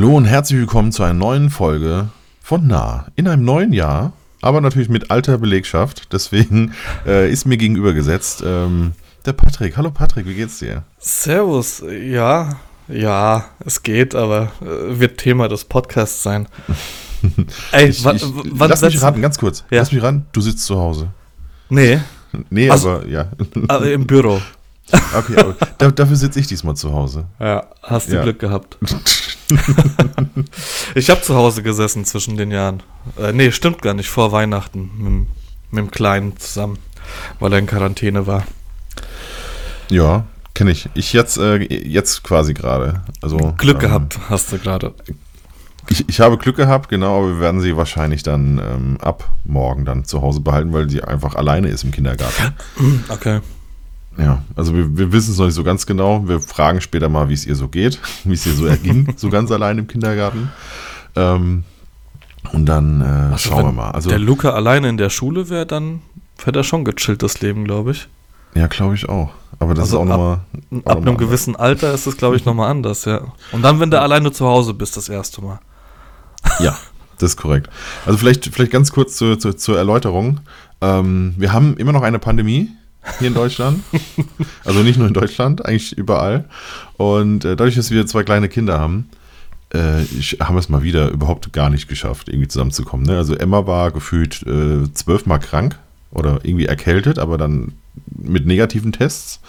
Hallo und herzlich willkommen zu einer neuen Folge von Nah. In einem neuen Jahr, aber natürlich mit alter Belegschaft. Deswegen äh, ist mir gegenüber gesetzt ähm, der Patrick. Hallo Patrick, wie geht's dir? Servus, ja, ja, es geht, aber äh, wird Thema des Podcasts sein. Ey, ich, ich, lass mich raten, ganz kurz. Ja. Lass mich ran, du sitzt zu Hause. Nee. Nee, also, aber ja. Aber Im Büro. Okay, aber da, dafür sitze ich diesmal zu Hause. Ja, hast du ja. Glück gehabt. ich habe zu Hause gesessen zwischen den Jahren. Äh, nee, stimmt gar nicht, vor Weihnachten mit, mit dem Kleinen zusammen, weil er in Quarantäne war. Ja, kenne ich. Ich jetzt, äh, jetzt quasi gerade. Also, Glück ähm, gehabt, hast du gerade. Ich, ich habe Glück gehabt, genau, aber wir werden sie wahrscheinlich dann ähm, ab morgen dann zu Hause behalten, weil sie einfach alleine ist im Kindergarten. Okay. Ja, also wir, wir wissen es noch nicht so ganz genau. Wir fragen später mal, wie es ihr so geht, wie es ihr so erging, so ganz allein im Kindergarten. Ähm, und dann äh, also schauen wir mal. Also, der Luca alleine in der Schule wäre, dann wäre er schon gechillt, das Leben, glaube ich. Ja, glaube ich auch. Aber das also ist auch nochmal. Ab, ab einem gewissen Alter ist es, glaube ich, nochmal anders, ja. Und dann, wenn du alleine zu Hause bist, das erste Mal. Ja, das ist korrekt. Also vielleicht, vielleicht ganz kurz zur, zur, zur Erläuterung. Ähm, wir haben immer noch eine Pandemie hier in Deutschland. also nicht nur in Deutschland, eigentlich überall. Und äh, dadurch, dass wir zwei kleine Kinder haben, äh, ich, haben wir es mal wieder überhaupt gar nicht geschafft, irgendwie zusammenzukommen. Ne? Also Emma war gefühlt äh, zwölfmal krank oder irgendwie erkältet, aber dann mit negativen Tests.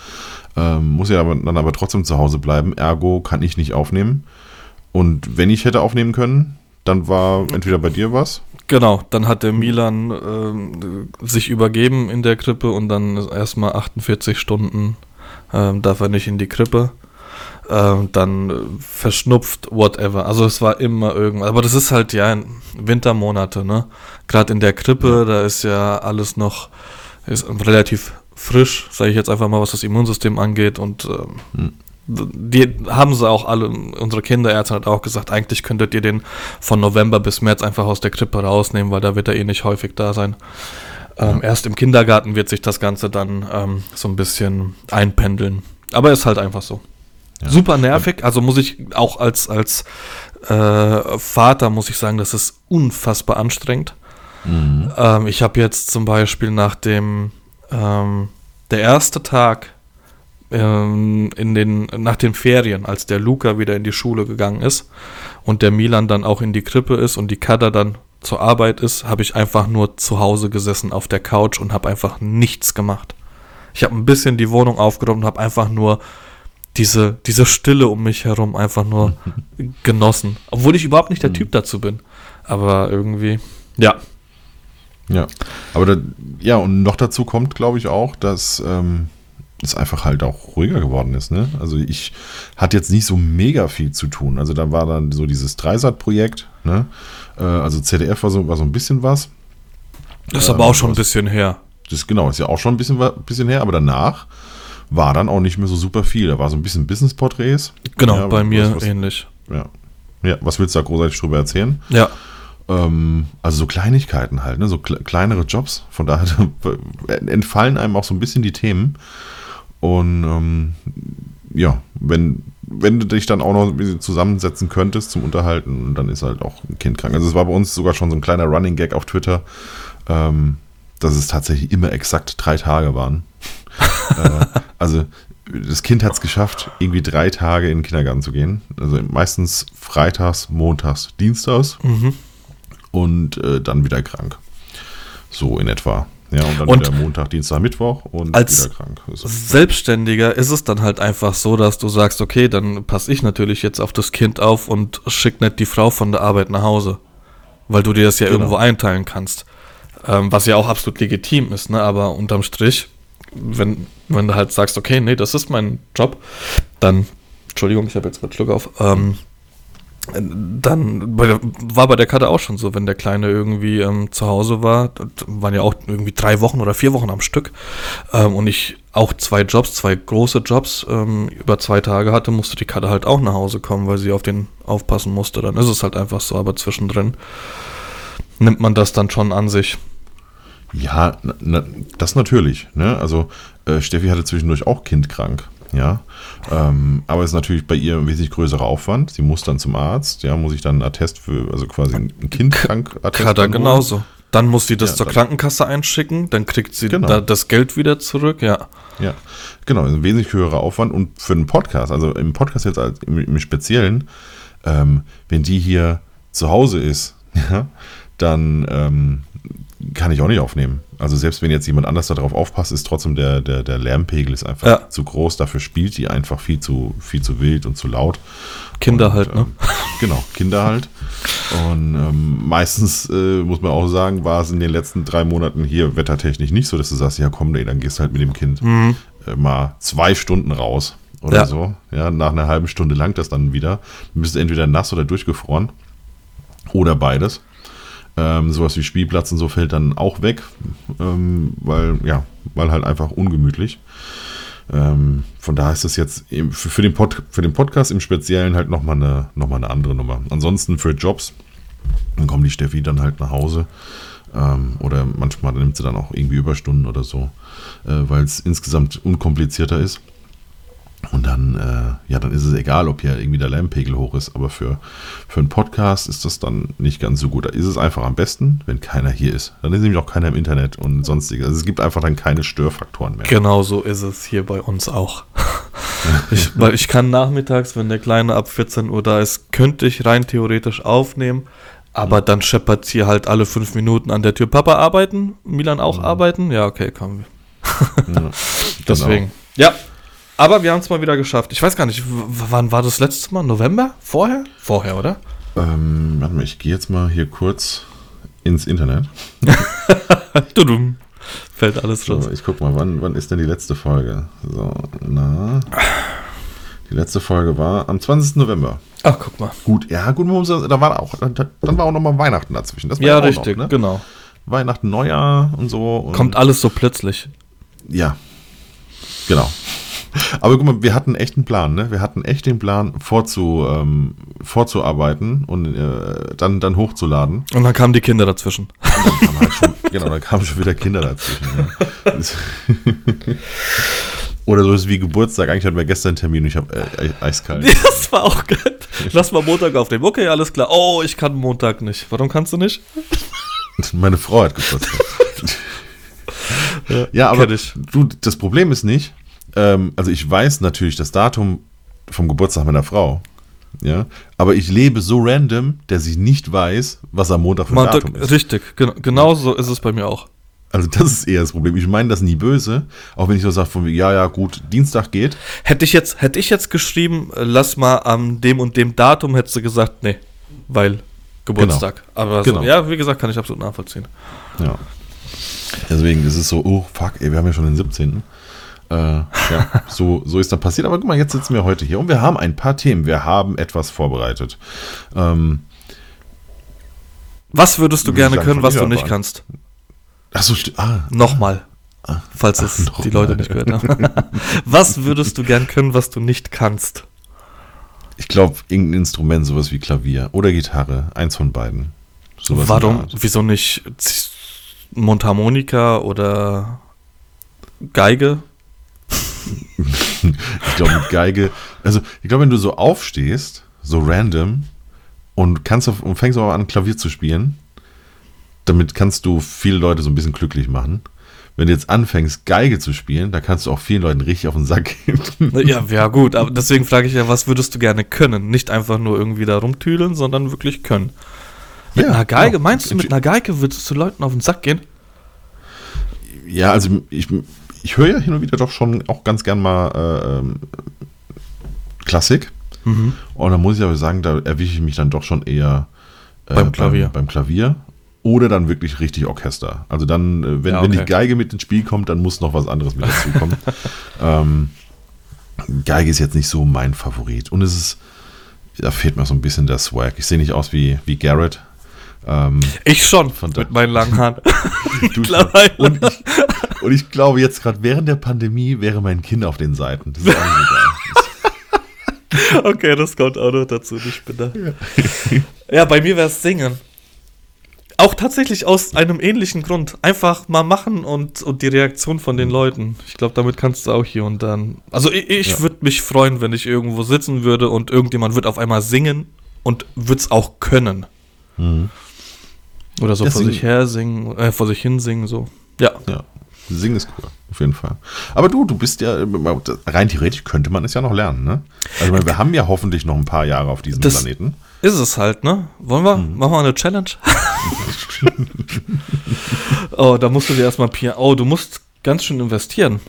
Ähm, muss ja aber, dann aber trotzdem zu Hause bleiben. Ergo kann ich nicht aufnehmen. Und wenn ich hätte aufnehmen können, dann war entweder bei dir was Genau, dann hat der Milan äh, sich übergeben in der Krippe und dann erstmal 48 Stunden äh, darf er nicht in die Krippe. Äh, dann verschnupft, whatever. Also es war immer irgendwas. Aber das ist halt ja Wintermonate, ne? Gerade in der Krippe, da ist ja alles noch ist relativ frisch, sage ich jetzt einfach mal, was das Immunsystem angeht und hm die haben sie auch alle, unsere Kinderärzte hat auch gesagt, eigentlich könntet ihr den von November bis März einfach aus der Krippe rausnehmen, weil da wird er eh nicht häufig da sein. Ähm, ja. Erst im Kindergarten wird sich das Ganze dann ähm, so ein bisschen einpendeln. Aber ist halt einfach so. Ja. Super nervig, also muss ich auch als, als äh, Vater muss ich sagen, das ist unfassbar anstrengend. Mhm. Ähm, ich habe jetzt zum Beispiel nach dem ähm, der erste Tag ähm, in den, nach den Ferien, als der Luca wieder in die Schule gegangen ist und der Milan dann auch in die Krippe ist und die Kada dann zur Arbeit ist, habe ich einfach nur zu Hause gesessen auf der Couch und habe einfach nichts gemacht. Ich habe ein bisschen die Wohnung aufgeräumt und habe einfach nur diese, diese Stille um mich herum einfach nur genossen. Obwohl ich überhaupt nicht der mhm. Typ dazu bin. Aber irgendwie, ja. Ja, aber da, ja, und noch dazu kommt, glaube ich, auch, dass ähm, es einfach halt auch ruhiger geworden ist. Ne? Also ich hatte jetzt nicht so mega viel zu tun. Also da war dann so dieses Dreisat-Projekt. Ne? Äh, also ZDF war so, war so ein bisschen was. Das ist aber auch schon ein bisschen her. Das genau, ist ja auch schon ein bisschen, bisschen her, aber danach war dann auch nicht mehr so super viel. Da war so ein bisschen Business-Porträts. Genau, ja, bei mir was, ähnlich. Ja. ja, was willst du da großartig drüber erzählen? Ja. Ähm, also so Kleinigkeiten halt, ne? so kle kleinere Jobs. Von daher entfallen einem auch so ein bisschen die Themen. Und ähm, ja, wenn, wenn du dich dann auch noch ein bisschen zusammensetzen könntest zum Unterhalten, dann ist halt auch ein Kind krank. Also es war bei uns sogar schon so ein kleiner Running Gag auf Twitter, ähm, dass es tatsächlich immer exakt drei Tage waren. äh, also das Kind hat es geschafft, irgendwie drei Tage in den Kindergarten zu gehen. Also meistens freitags, montags, dienstags mhm. und äh, dann wieder krank. So in etwa. Ja, und dann und wieder Montag, Dienstag, Mittwoch und als wieder krank. Ist Selbstständiger ist es dann halt einfach so, dass du sagst, okay, dann passe ich natürlich jetzt auf das Kind auf und schick nicht die Frau von der Arbeit nach Hause. Weil du dir das ja genau. irgendwo einteilen kannst. Ähm, was ja auch absolut legitim ist, ne? Aber unterm Strich, wenn, wenn du halt sagst, okay, nee, das ist mein Job, dann, Entschuldigung, ich habe jetzt gerade Schluck auf, ähm, dann war bei der Karte auch schon so, wenn der Kleine irgendwie ähm, zu Hause war, waren ja auch irgendwie drei Wochen oder vier Wochen am Stück ähm, und ich auch zwei Jobs, zwei große Jobs ähm, über zwei Tage hatte, musste die Karte halt auch nach Hause kommen, weil sie auf den aufpassen musste. Dann ist es halt einfach so, aber zwischendrin nimmt man das dann schon an sich. Ja, na, das natürlich. Ne? Also äh, Steffi hatte zwischendurch auch kindkrank. Ja, ähm, aber es ist natürlich bei ihr ein wesentlich größerer Aufwand. Sie muss dann zum Arzt, ja, muss ich dann einen Attest für, also quasi ein Kindkrank-Attest. Kader genauso. Dann muss sie das Ja, zur Krankenkasse einschicken, dann kriegt sie Genau. da das Geld wieder zurück, ja. Ja, genau, ein wesentlich höherer Aufwand und für einen Podcast, also im Podcast jetzt als, im, im Speziellen, ähm, wenn die hier zu Hause ist, ja, dann ähm, kann ich auch nicht aufnehmen. Also selbst wenn jetzt jemand anders darauf aufpasst, ist trotzdem der, der, der Lärmpegel ist einfach Ja. zu groß, dafür spielt die einfach viel zu, viel zu wild und zu laut. Kinder Und, halt, ne? ähm, Genau, Kinder halt. Und ähm, meistens, äh, muss man auch sagen, war es in den letzten drei Monaten hier wettertechnisch nicht so, dass du sagst, ja komm, ey, dann gehst du halt mit dem Kind Mhm. äh, mal zwei Stunden raus oder Ja. so. Ja, nach einer halben Stunde langt das dann wieder. Dann bist du entweder nass oder durchgefroren. Oder beides. Ähm, sowas wie Spielplatz und so fällt dann auch weg, ähm, weil, ja, weil halt einfach ungemütlich. Ähm, von daher ist das jetzt für, den Pod, für den Podcast im Speziellen halt nochmal eine, noch eine andere Nummer. Ansonsten für Jobs, dann kommt die Steffi dann halt nach Hause. Ähm, oder manchmal nimmt sie dann auch irgendwie Überstunden oder so, äh, weil es insgesamt unkomplizierter ist. Und dann, äh, ja, dann ist es egal, ob hier irgendwie der Lärmpegel hoch ist, aber für, für einen Podcast ist das dann nicht ganz so gut. Da ist es einfach am besten, wenn keiner hier ist. Dann ist nämlich auch keiner im Internet und sonstiges. Also es gibt einfach dann keine Störfaktoren mehr. Genau so ist es hier bei uns auch. ich, weil ich kann nachmittags, wenn der Kleine ab 14 Uhr da ist, könnte ich rein theoretisch aufnehmen, aber dann scheppert hier halt alle fünf Minuten an der Tür. Papa arbeiten? Milan auch arbeiten? Ja, okay, kommen wir. Ja, Deswegen. Ja. Aber wir haben es mal wieder geschafft. Ich weiß gar nicht, wann war das letzte Mal? November? Vorher? Vorher, oder? Ähm, warte mal, ich gehe jetzt mal hier kurz ins Internet. Tudum. Fällt alles raus. So, ich guck mal, wann, wann ist denn die letzte Folge? So, na. Die letzte Folge war am 20. November. Ach, guck mal. Gut, ja, gut, da war auch, dann war auch nochmal Weihnachten dazwischen. Das war Ja, richtig, Noch, ne? genau. Weihnachten, Neujahr und so. Und Kommt alles so plötzlich. Ja, genau. Aber guck mal, wir hatten echt einen Plan, ne? Wir hatten echt den Plan, vorzu, ähm, vorzuarbeiten und äh, dann, dann hochzuladen. Und dann kamen die Kinder dazwischen. Und dann kamen halt schon, genau, dann kamen schon wieder Kinder dazwischen. Ja. Oder so ist wie Geburtstag. Eigentlich hatten wir gestern einen Termin und ich habe äh, eiskalt. Das war auch geil. Lass mal Montag aufnehmen. Okay, alles klar. Oh, ich kann Montag nicht. Warum kannst du nicht? Meine Frau hat Geburtstag. ja, aber du, das Problem ist nicht, ähm, also ich weiß natürlich das Datum vom Geburtstag meiner Frau. Ja, aber ich lebe so random, dass ich nicht weiß, was am Montag für ein Datum ist. richtig, genau, genau so ist es bei mir auch. Also das ist eher das Problem. Ich meine das nie böse, auch wenn ich so sage von ja, ja, gut, Dienstag geht. Hätte ich jetzt, hätte ich jetzt geschrieben, äh, lass mal am dem und dem Datum, hättest du gesagt, nee, weil Geburtstag. Aber so, Genau. ja, wie gesagt, kann ich absolut nachvollziehen. Ja. Deswegen ist es so, oh fuck, ey, wir haben ja schon den 17. Äh, ja, so, so ist dann passiert. Aber guck mal, jetzt sitzen wir heute hier und wir haben ein paar Themen. Wir haben etwas vorbereitet. Ähm, Was würdest du gerne können, was du nicht an. kannst? achso, ah, Nochmal. Falls ach, es noch die Leute nicht gehört haben. was würdest du gern können, was du nicht kannst? ich glaube, irgendein Instrument, sowas wie Klavier oder Gitarre, eins von beiden. Sowas Warum? Wieso nicht Mundharmonika oder Geige? Ich glaube, mit Geige, also ich glaube, wenn du so aufstehst, so random, und kannst auf, und fängst aber an, Klavier zu spielen, damit kannst du viele Leute so ein bisschen glücklich machen. Wenn du jetzt anfängst, Geige zu spielen, da kannst du auch vielen Leuten richtig auf den Sack gehen. Ja, ja gut, aber deswegen frage ich ja, was würdest du gerne können? Nicht einfach nur irgendwie da rumtüdeln, sondern wirklich können. Mit Ja, einer Geige, genau. meinst du, mit einer Geige würdest du Leuten auf den Sack gehen? Ja, also ich, ich höre ja hin und wieder doch schon auch ganz gern mal äh, ähm, Klassik. Mhm. Und da muss ich aber sagen, da erwische ich mich dann doch schon eher äh, Beim Klavier. Beim, beim Klavier. Oder dann wirklich richtig Orchester. Also dann, äh, wenn, Ja, wenn okay. die Geige mit ins Spiel kommt, dann muss noch was anderes mit dazukommen. ähm, Geige ist jetzt nicht so mein Favorit. Und es ist, da fehlt mir so ein bisschen der Swag. Ich sehe nicht aus wie, wie Garrett. Ähm, Ich schon, mit meinen langen Haaren. du und, ich, und ich glaube, jetzt gerade während der Pandemie wäre mein Kind auf den Seiten. Das ist auch geil. okay, das kommt auch noch dazu, ich bin da. Ja, bei mir wäre es Singen. auch tatsächlich aus einem ähnlichen Grund. Einfach mal machen und, und die Reaktion von den Leuten. Ich glaube, damit kannst du auch hier und dann. Also ich, ich Ja. würde mich freuen, wenn ich irgendwo sitzen würde und irgendjemand wird auf einmal singen und wird es auch können. Oder so Ja, vor singen. sich her singen, äh, vor sich hin singen, so. Ja. Ja, singen ist cool, auf jeden Fall. Aber du, du bist ja, rein theoretisch könnte man es ja noch lernen, ne? Also meine, wir haben ja hoffentlich noch ein paar Jahre auf diesem Das- Planeten. Ist es halt, ne? Wollen wir? Mhm. Machen wir eine Challenge? oh, da musst du dir erstmal Piano. Oh, du musst ganz schön investieren.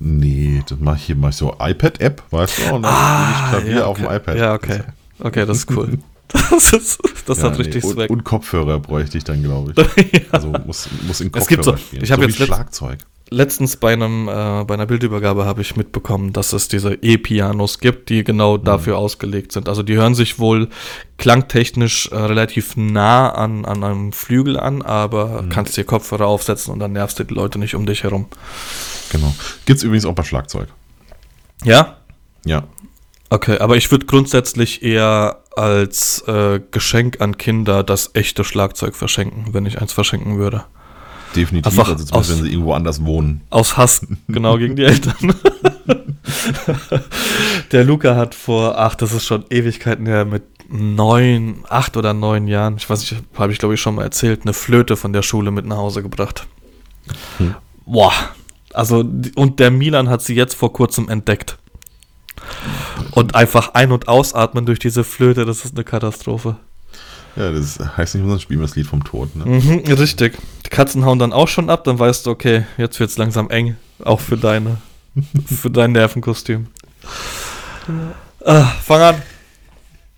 Nee, das mache ich hier mal so iPad-App, weißt du? Und dann ich Klavier ja, auf dem okay. iPad. Ja, okay. Okay, das ist cool. Das, ist, das Ja, hat nee, richtig und, Swag. und Kopfhörer bräuchte ich dann, glaube ich. Also muss, muss in Kopfhörer Es gibt so- spielen. ich so jetzt letzt- Schlagzeug. Letztens bei einem äh, bei einer Bildübergabe habe ich mitbekommen, dass es diese E-Pianos gibt, die genau Mhm. dafür ausgelegt sind. Also die hören sich wohl klangtechnisch äh, relativ nah an, an einem Flügel an, aber Mhm. kannst dir Kopfhörer aufsetzen und dann nervst du die Leute nicht um dich herum. Genau. Gibt es übrigens auch bei Schlagzeug. Ja? Ja. Okay, aber ich würde grundsätzlich eher als äh, Geschenk an Kinder das echte Schlagzeug verschenken, wenn ich eins verschenken würde. Definitiv. Einfach also zumindest, aus- wenn sie irgendwo anders wohnen. Aus Hass, genau gegen die Eltern. Der Luca hat vor, ach, das ist schon Ewigkeiten her, mit neun, acht oder neun Jahren, ich weiß nicht, habe ich glaube ich schon mal erzählt, eine Flöte von der Schule mit nach Hause gebracht. Hm. Boah, also, und der Milan hat sie jetzt vor kurzem entdeckt. Und einfach ein- und ausatmen durch diese Flöte, das ist eine Katastrophe. Ja, das heißt nicht spielen wir das Lied vom Tod. Ne? Mhm, richtig. Die Katzen hauen dann auch schon ab, dann weißt du, okay, jetzt wird's langsam eng. Auch für deine, für dein Nervenkostüm. Ah, fang an.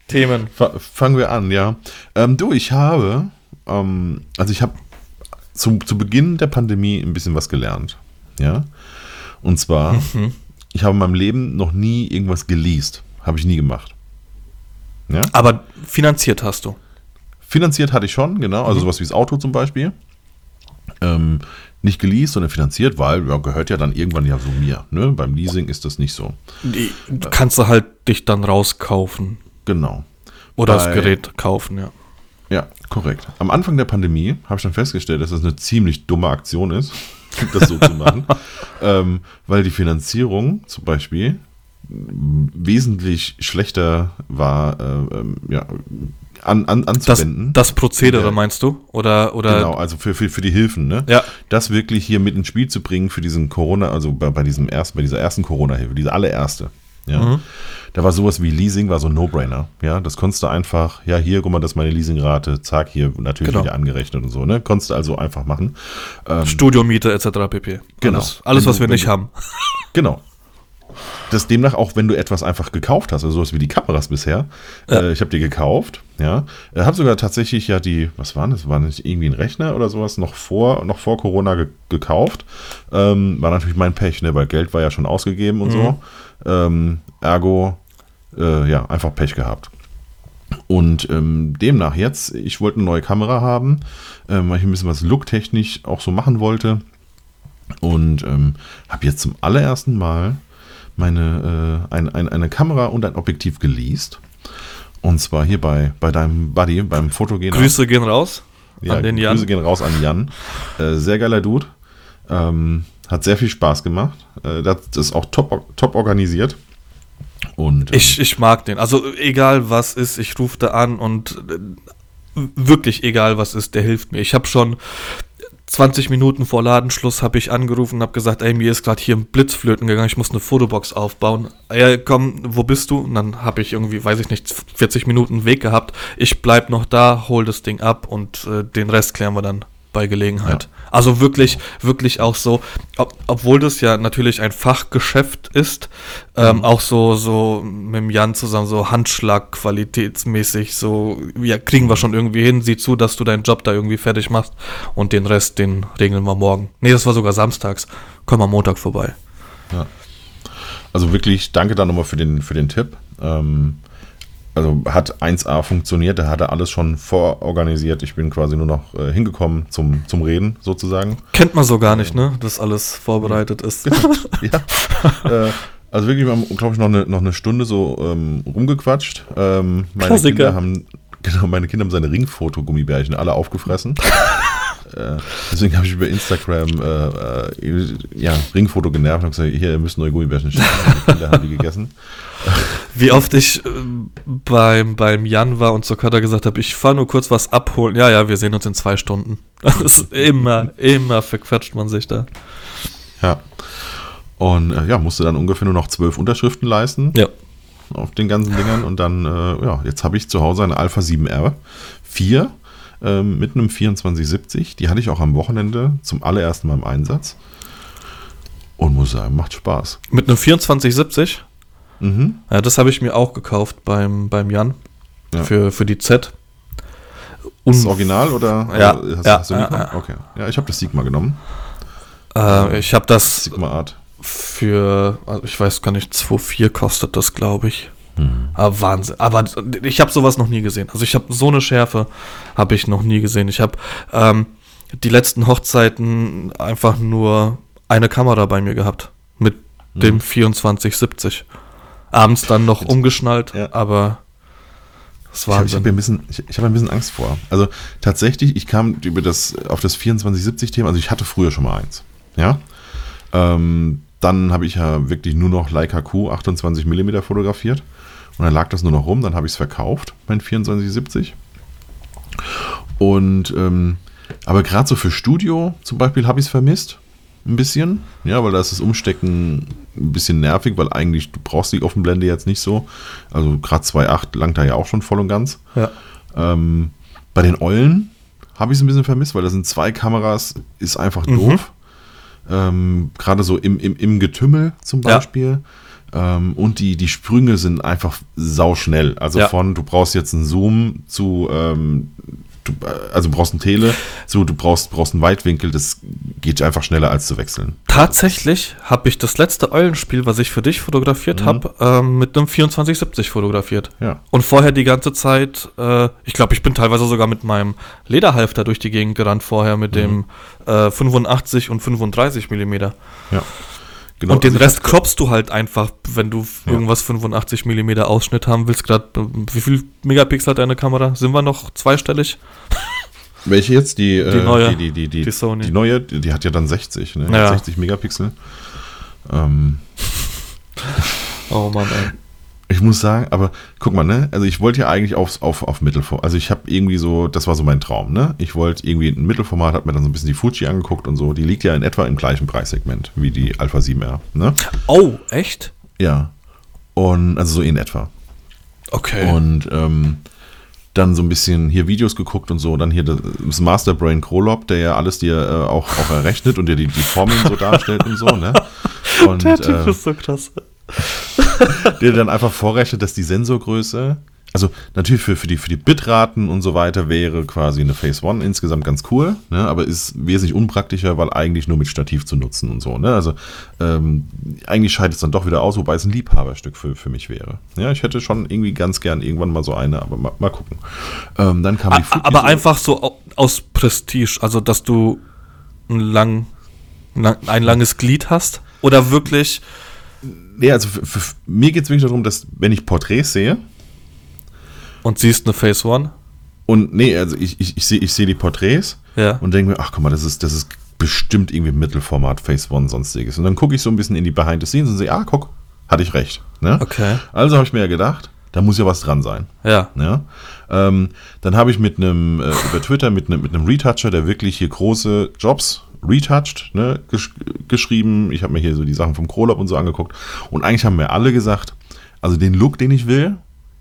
Themen. Fa- Fangen wir an, ja. Ähm, du, ich habe, ähm, also ich habe zu, zu Beginn der Pandemie ein bisschen was gelernt. Ja. Und zwar, Mhm. Ich habe in meinem Leben noch nie irgendwas geleast. Habe ich nie gemacht. Ja. Aber finanziert hast du. Finanziert hatte ich schon, genau. Also Mhm. sowas wie das Auto zum Beispiel. Ähm, nicht geleast, sondern finanziert, weil ja, gehört ja dann irgendwann ja so mir. Ne? Beim Leasing ist das nicht so. Die, du kannst du halt dich dann rauskaufen. Genau. Oder das Bei- Gerät kaufen, ja. Ja, korrekt. Am Anfang der Pandemie habe ich dann festgestellt, dass das eine ziemlich dumme Aktion ist, das so zu machen, ähm, weil die Finanzierung zum Beispiel wesentlich schlechter war, äh, ähm, ja, an, an, Das, anzuwenden. das Prozedere Ja. meinst du? Oder, oder genau, also für, für, für die Hilfen, ne? ja. Das wirklich hier mit ins Spiel zu bringen für diesen Corona, also bei, bei diesem ersten, bei dieser ersten Corona-Hilfe, diese allererste. Ja. Mhm. Da war sowas wie Leasing, war so ein No-Brainer. Ja, das konntest du einfach, ja, hier, guck mal, das ist meine Leasingrate, zack, hier natürlich Genau. wieder angerechnet und so, ne? Konntest du also einfach machen. Ähm, Studiomiete etc. pp. Genau. Alles, alles was wir nicht haben. Genau. Das demnach auch, wenn du etwas einfach gekauft hast, also sowas wie die Kameras bisher. Ja. Äh, ich habe die gekauft, ja. Ich habe sogar tatsächlich ja die, was waren das? War nicht irgendwie ein Rechner oder sowas noch vor, noch vor Corona ge gekauft. Ähm, war natürlich mein Pech, ne, weil Geld war ja schon ausgegeben und so. Ähm, ergo, äh, ja, einfach Pech gehabt. Und ähm, demnach jetzt, ich wollte eine neue Kamera haben, ähm, weil ich ein bisschen was looktechnisch auch so machen wollte. Und ähm, habe jetzt zum allerersten Mal meine, äh, ein, ein, eine Kamera und ein Objektiv geleast. Und zwar hier bei, bei deinem Buddy, beim Fotogener. Grüße gehen raus Ja, an den Jan. Grüße gehen raus an Jan. Äh, sehr geiler Dude. Ähm, hat sehr viel Spaß gemacht. Äh, das ist auch top, top organisiert. Und ähm, Ich, ich mag den. Also egal was ist, ich rufe da an und äh, wirklich egal was ist, der hilft mir. Ich habe schon 20 Minuten vor Ladenschluss habe ich angerufen und habe gesagt, ey, mir ist gerade hier ein Blitzflöten gegangen, ich muss eine Fotobox aufbauen. Ja, komm, wo bist du? Und dann habe ich irgendwie, weiß ich nicht, 40 Minuten Weg gehabt. Ich bleib noch da, hol das Ding ab und äh, den Rest klären wir dann bei Gelegenheit. Also wirklich, wirklich auch so, ob, obwohl das ja natürlich ein Fachgeschäft ist, ähm, auch so, so mit Jan zusammen, so Handschlag-qualitätsmäßig, so, ja, kriegen wir schon irgendwie hin, sieh zu, dass du deinen Job da irgendwie fertig machst und den Rest, den regeln wir morgen. Nee, das war sogar samstags. Komm am Montag vorbei. Also wirklich, danke da nochmal für den, für den Tipp. Ähm, also hat 1A funktioniert, da hat er alles schon vororganisiert. Ich bin quasi nur noch äh, hingekommen zum, zum Reden sozusagen. Kennt man so gar nicht, ne, dass alles vorbereitet ist. ja. äh, also wirklich, wir haben, glaube ich, noch eine, noch eine Stunde so ähm, rumgequatscht. Ähm, meine Klassiker. Kinder haben genau, meine Kinder haben seine Ringfoto-Gummibärchen alle aufgefressen. äh, deswegen habe ich über Instagram äh, äh, ja, Ringfoto genervt und gesagt, hier, ihr müsst neue Gummibärchen stellen. Die Kinder haben die gegessen. Wie oft ich äh, beim, beim Jan war und zur Cutter gesagt habe, ich fahre nur kurz was abholen. Ja, ja, wir sehen uns in zwei Stunden. Das ist immer, immer verquatscht man sich da. Ja. Und äh, ja, musste dann ungefähr nur noch zwölf Unterschriften leisten. Ja. Auf den ganzen Dingern. Und dann, äh, ja, jetzt habe ich zu Hause eine Alpha 7R 4 ähm, mit einem 2470. Die hatte ich auch am Wochenende zum allerersten Mal im Einsatz. Und muss sagen, macht Spaß. Mit einem 2470? Mhm. Ja, das habe ich mir auch gekauft beim, beim Jan. Ja. Für, für die Z. Das Original oder Ja, oder hast, ja, hast ja. Okay. Ja, ich habe das Sigma genommen. Äh, ich habe das Sigma Art. für, also ich weiß gar nicht, 2,4 kostet das, glaube ich. Hm. Aber Wahnsinn. Aber ich habe sowas noch nie gesehen. Also ich habe so eine Schärfe habe ich noch nie gesehen. Ich habe ähm, die letzten Hochzeiten einfach nur eine Kamera bei mir gehabt mit Hm. dem 2470. Abends dann noch umgeschnallt, Ja. aber das Ich war habe ich hab ja ein bisschen, ich, ich hab ein bisschen Angst vor. Also tatsächlich, ich kam über das, auf das 2470-Thema, also ich hatte früher schon mal eins. Ja. Ähm, dann habe ich ja wirklich nur noch Leica Q 28 mm fotografiert. Und dann lag das nur noch rum, dann habe ich es verkauft, mein 2470. Und ähm, aber gerade so für Studio zum Beispiel habe ich es vermisst. Ein bisschen. Ja, weil da ist das Umstecken ein bisschen nervig, weil eigentlich du brauchst die Offenblende jetzt nicht so. Also gerade 2.8 langt da ja auch schon voll und ganz. ja. Ähm, bei den Eulen habe ich es ein bisschen vermisst, weil das sind zwei Kameras, ist einfach Mhm. doof. Ähm, Gerade so im, im, im Getümmel zum Ja. Beispiel. Ähm, und die, die Sprünge sind einfach sauschnell. Also Ja. von, du brauchst jetzt einen Zoom zu, ähm, du, also du brauchst einen Tele, zu, du brauchst, brauchst einen Weitwinkel, das geht einfach schneller als zu wechseln. Tatsächlich habe ich das letzte Eulenspiel, was ich für dich fotografiert Mhm. habe, ähm, mit einem 2470 fotografiert. Ja. Und vorher die ganze Zeit, äh, ich glaube, ich bin teilweise sogar mit meinem Lederhalfter durch die Gegend gerannt, vorher mit dem äh, 85 und 35 Millimeter. Ja. Genau, und den also Rest croppst du halt einfach, wenn du Ja. irgendwas 85 Millimeter Ausschnitt haben willst. Gerade, wie viel Megapixel hat deine Kamera? Sind wir noch zweistellig? Welche jetzt? Die, äh, Die neue. Die, die, die, die, Sony. Die neue, die, die hat ja dann 60, ne? Ja. 60 Megapixel. Ähm, Oh Mann, ey. Ich muss sagen, aber guck mal, ne? Also ich wollte ja eigentlich aufs, auf, auf Mittelformat. Also ich habe irgendwie so, das war so mein Traum, ne? Ich wollte irgendwie ein Mittelformat, habe mir dann so ein bisschen die Fuji angeguckt und so. Die liegt ja in etwa im gleichen Preissegment wie die Alpha 7R, ne? Oh, echt? Ja. Und also so in etwa. Okay. Und ähm, dann so ein bisschen hier Videos geguckt und so, dann hier das Masterbrain Krolop, der ja alles dir äh, auch, auch errechnet und dir die, die Formeln so darstellt und so, ne? Und Der Typ äh, ist so krass. der dann einfach vorrechnet, dass die Sensorgröße, also natürlich für, für, die, für die Bitraten und so weiter wäre quasi eine Phase One insgesamt ganz cool, ne? aber ist wesentlich unpraktischer, weil eigentlich nur mit Stativ zu nutzen und so. Ne? Also ähm, eigentlich scheidet es dann doch wieder aus, wobei es ein Liebhaberstück für, für mich wäre. Ja, ich hätte schon irgendwie ganz gern irgendwann mal so eine, aber mal, mal gucken. Ähm, dann kam die A- Aber einfach so au- aus Prestige, also dass du ein, lang, ein langes Glied hast oder wirklich Nee, also für, für, mir geht es wirklich darum, dass wenn ich Porträts sehe, und siehst eine Phase One. und nee, also ich, ich, ich sehe ich seh die Porträts Ja. und denke mir, ach guck mal, das ist, das ist bestimmt irgendwie Mittelformat, Phase One, sonstiges. Und dann gucke ich so ein bisschen in die Behind the Scenes und sehe, ah, guck, hatte ich recht. Ne? Okay. Also habe ich mir ja gedacht, da muss ja was dran sein. Ja. Ja? Ähm, dann habe ich mit einem, äh, über Twitter mit einem mit einem Retoucher, der wirklich hier große Jobs retouched, ne, gesch geschrieben. Ich habe mir hier so die Sachen vom Krolop und so angeguckt. Und eigentlich haben mir alle gesagt, also den Look, den ich will,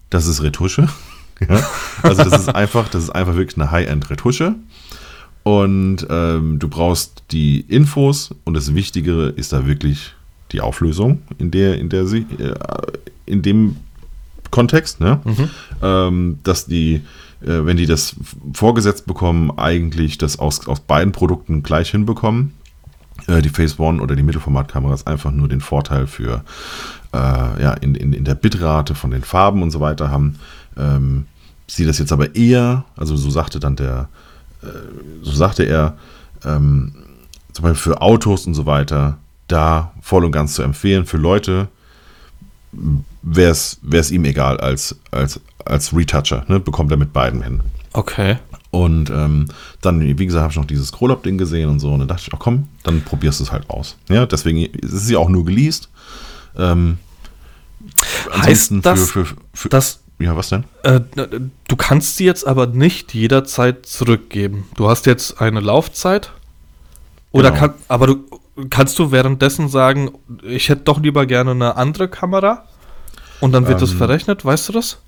das ist Retusche. ja? Also das ist einfach, das ist einfach wirklich eine High-End-Retusche. Und ähm, du brauchst die Infos und das Wichtigere ist da wirklich die Auflösung, in der, in der sie, äh, in dem Kontext, ne? ähm, dass die, wenn die das vorgesetzt bekommen, eigentlich das aus, aus beiden Produkten gleich hinbekommen. Äh, die Phase One oder die Mittelformatkameras einfach nur den Vorteil für äh, ja, in, in, in der Bitrate von den Farben und so weiter haben. Ähm, sie das jetzt aber eher, also so sagte dann der, äh, so sagte er, ähm, zum Beispiel für Autos und so weiter, da voll und ganz zu empfehlen. Für Leute, wäre es ihm egal als, als, als Retoucher. Ne? Bekommt er mit beiden hin. Okay. Und ähm, dann, wie gesagt, habe ich noch dieses Scroll-Up-Ding gesehen und so. Und dann dachte ich, ach komm, dann probierst du es halt aus. Ja, deswegen ist es ja auch nur geleast. Ähm, heißt das, für, für, für, dass ja, was denn? Äh, du kannst sie jetzt aber nicht jederzeit zurückgeben. Du hast jetzt eine Laufzeit. Oder genau. kann, aber du kannst du währenddessen sagen, ich hätte doch lieber gerne eine andere Kamera? Und dann wird ähm, das verrechnet, weißt du das?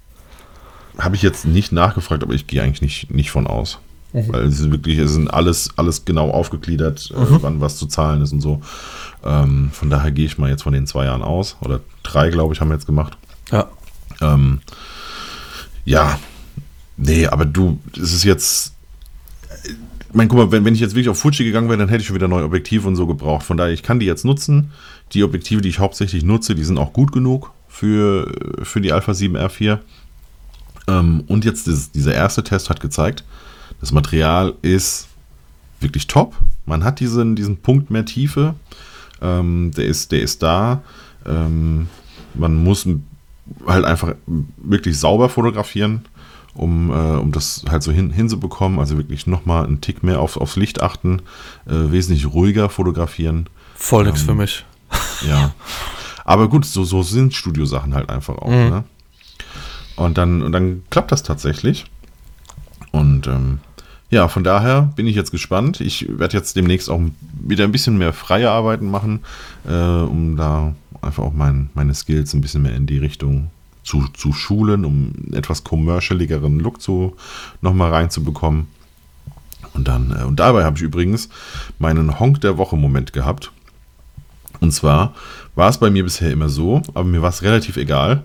Habe ich jetzt nicht nachgefragt, aber ich gehe eigentlich nicht, nicht von aus. Mhm. Weil es ist wirklich, es sind alles, alles genau aufgegliedert, äh, mhm. äh, wann was zu zahlen ist und so. Ähm, von daher gehe ich mal jetzt von den zwei Jahren aus. Oder drei, glaube ich, haben wir jetzt gemacht. Ja. Ähm, ja, nee, aber du, es ist jetzt. Ich meine, guck mal, wenn, wenn ich jetzt wirklich auf Fuji gegangen wäre, dann hätte ich schon wieder neue Objektive und so gebraucht. Von daher, ich kann die jetzt nutzen. Die Objektive, die ich hauptsächlich nutze, die sind auch gut genug für, für die Alpha 7 R4. Ähm, und jetzt das, dieser erste Test hat gezeigt, das Material ist wirklich top. Man hat diesen, diesen Punkt mehr Tiefe. Ähm, der, ist, der ist da. Ähm, man muss halt einfach wirklich sauber fotografieren, um, äh, um das halt so hin, hinzubekommen. Also wirklich nochmal einen Tick mehr auf, aufs Licht achten, äh, wesentlich ruhiger fotografieren. Voll nichts ähm, für mich. Ja. Aber gut, so, so sind Studiosachen halt einfach auch. Mhm. Ne? Und, dann, und dann klappt das tatsächlich. Und ähm, ja, von daher bin ich jetzt gespannt. Ich werde jetzt demnächst auch wieder ein bisschen mehr freie Arbeiten machen, äh, um da einfach auch mein, meine Skills ein bisschen mehr in die Richtung zu, zu schulen, um einen etwas commercialigeren Look zu, nochmal reinzubekommen. Und dann, äh, und dabei habe ich übrigens meinen Honk der Woche Moment gehabt. Und zwar war es bei mir bisher immer so, aber mir war es relativ egal,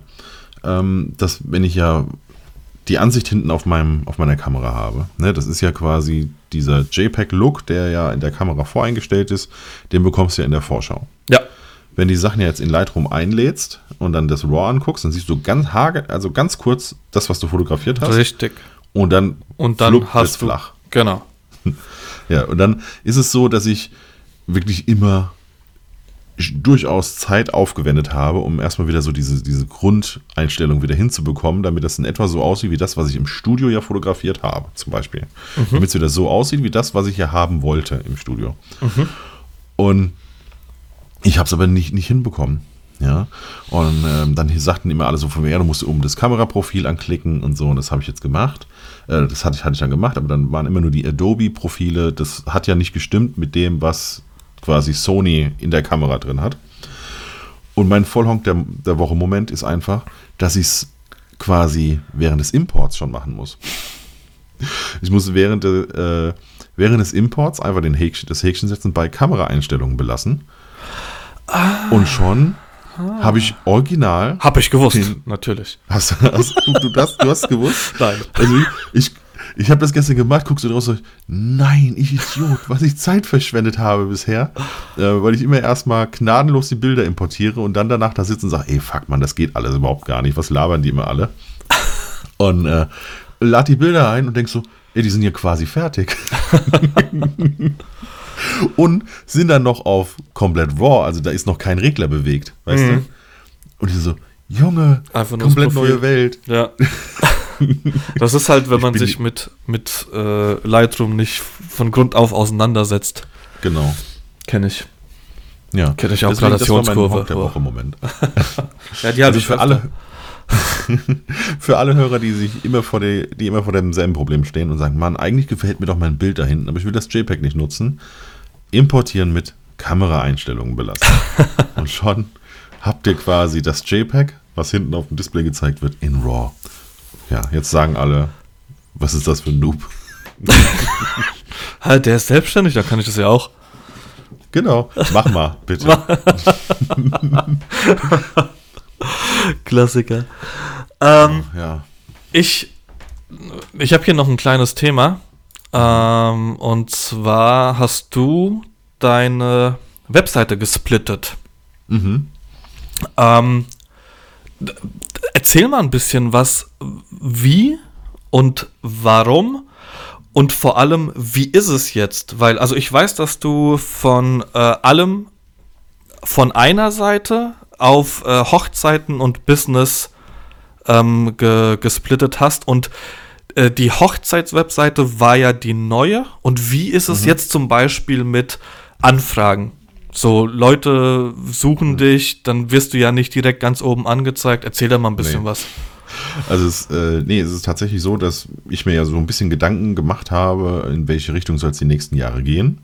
ähm, dass wenn ich ja die Ansicht hinten auf, meinem, auf meiner Kamera habe, ne, das ist ja quasi dieser JPEG-Look, der ja in der Kamera voreingestellt ist, den bekommst du ja in der Vorschau. Ja wenn die Sachen jetzt in Lightroom einlädst und dann das RAW anguckst, dann siehst du ganz hage, also ganz kurz das, was du fotografiert hast. Richtig. Und dann, und dann hast du flach. Genau. Ja, und dann ist es so, dass ich wirklich immer durchaus Zeit aufgewendet habe, um erstmal wieder so diese, diese Grundeinstellung wieder hinzubekommen, damit das in etwa so aussieht wie das, was ich im Studio ja fotografiert habe, zum Beispiel. Mhm. Damit es wieder so aussieht wie das, was ich ja haben wollte im Studio. Mhm. Und ich habe es aber nicht, nicht hinbekommen. Ja, und ähm, dann sagten immer alle so von mir, ja, du musst oben das Kameraprofil anklicken und so, und das habe ich jetzt gemacht. Äh, das hatte ich, hatte ich dann gemacht, aber dann waren immer nur die Adobe-Profile. Das hat ja nicht gestimmt mit dem, was quasi Sony in der Kamera drin hat. Und mein Vollhonk der, der Woche Moment ist einfach, dass ich es quasi während des Imports schon machen muss. Ich muss während, äh, während des Imports einfach den Häkchen, das Häkchen setzen bei Kameraeinstellungen belassen Ah. Und schon ah. habe ich original. Habe ich gewusst, den, natürlich. Hast, hast du, du, das, du hast gewusst? Nein. Also ich, ich, ich habe das gestern gemacht, guckst du draus so, nein, ich Idiot, was ich Zeit verschwendet habe bisher, äh, weil ich immer erstmal gnadenlos die Bilder importiere und dann danach da sitze und sage, ey, fuck man, das geht alles überhaupt gar nicht, was labern die immer alle? Und äh, lad die Bilder ein und denkst so, ey, die sind ja quasi fertig. und sind dann noch auf komplett raw, also da ist noch kein Regler bewegt, weißt mhm. du? Und ich so, Junge, komplett neue Welt. Ja. das ist halt, wenn man sich mit, mit äh, Lightroom nicht von Grund auf auseinandersetzt. Genau. Kenne ich. Ja. Kenne ich auch Deswegen, Gradationskurve. Das der Woche Moment. ja, die habe also ich für alle. für alle Hörer, die sich immer vor der, die immer vor demselben Problem stehen und sagen, Mann, eigentlich gefällt mir doch mein Bild da hinten, aber ich will das JPEG nicht nutzen importieren mit Kameraeinstellungen belassen. und schon habt ihr quasi das JPEG, was hinten auf dem Display gezeigt wird, in RAW. Ja, jetzt sagen alle, was ist das für ein Noob? halt, der ist selbstständig, da kann ich das ja auch. Genau, mach mal, bitte. Klassiker. Ähm, oh, ja. Ich, ich habe hier noch ein kleines Thema. Ähm, und zwar hast du deine Webseite gesplittet. Mhm. Ähm, erzähl mal ein bisschen was, wie und warum und vor allem, wie ist es jetzt? Weil, also ich weiß, dass du von äh, allem von einer Seite auf äh, Hochzeiten und Business ähm, ge gesplittet hast und äh, die Hochzeitswebseite war ja die neue. Und wie ist es mhm. jetzt zum Beispiel mit Anfragen? So, Leute suchen mhm. dich, dann wirst du ja nicht direkt ganz oben angezeigt. Erzähl da mal ein bisschen nee. was. Also es, äh, nee, es ist tatsächlich so, dass ich mir ja so ein bisschen Gedanken gemacht habe, in welche Richtung soll es die nächsten Jahre gehen.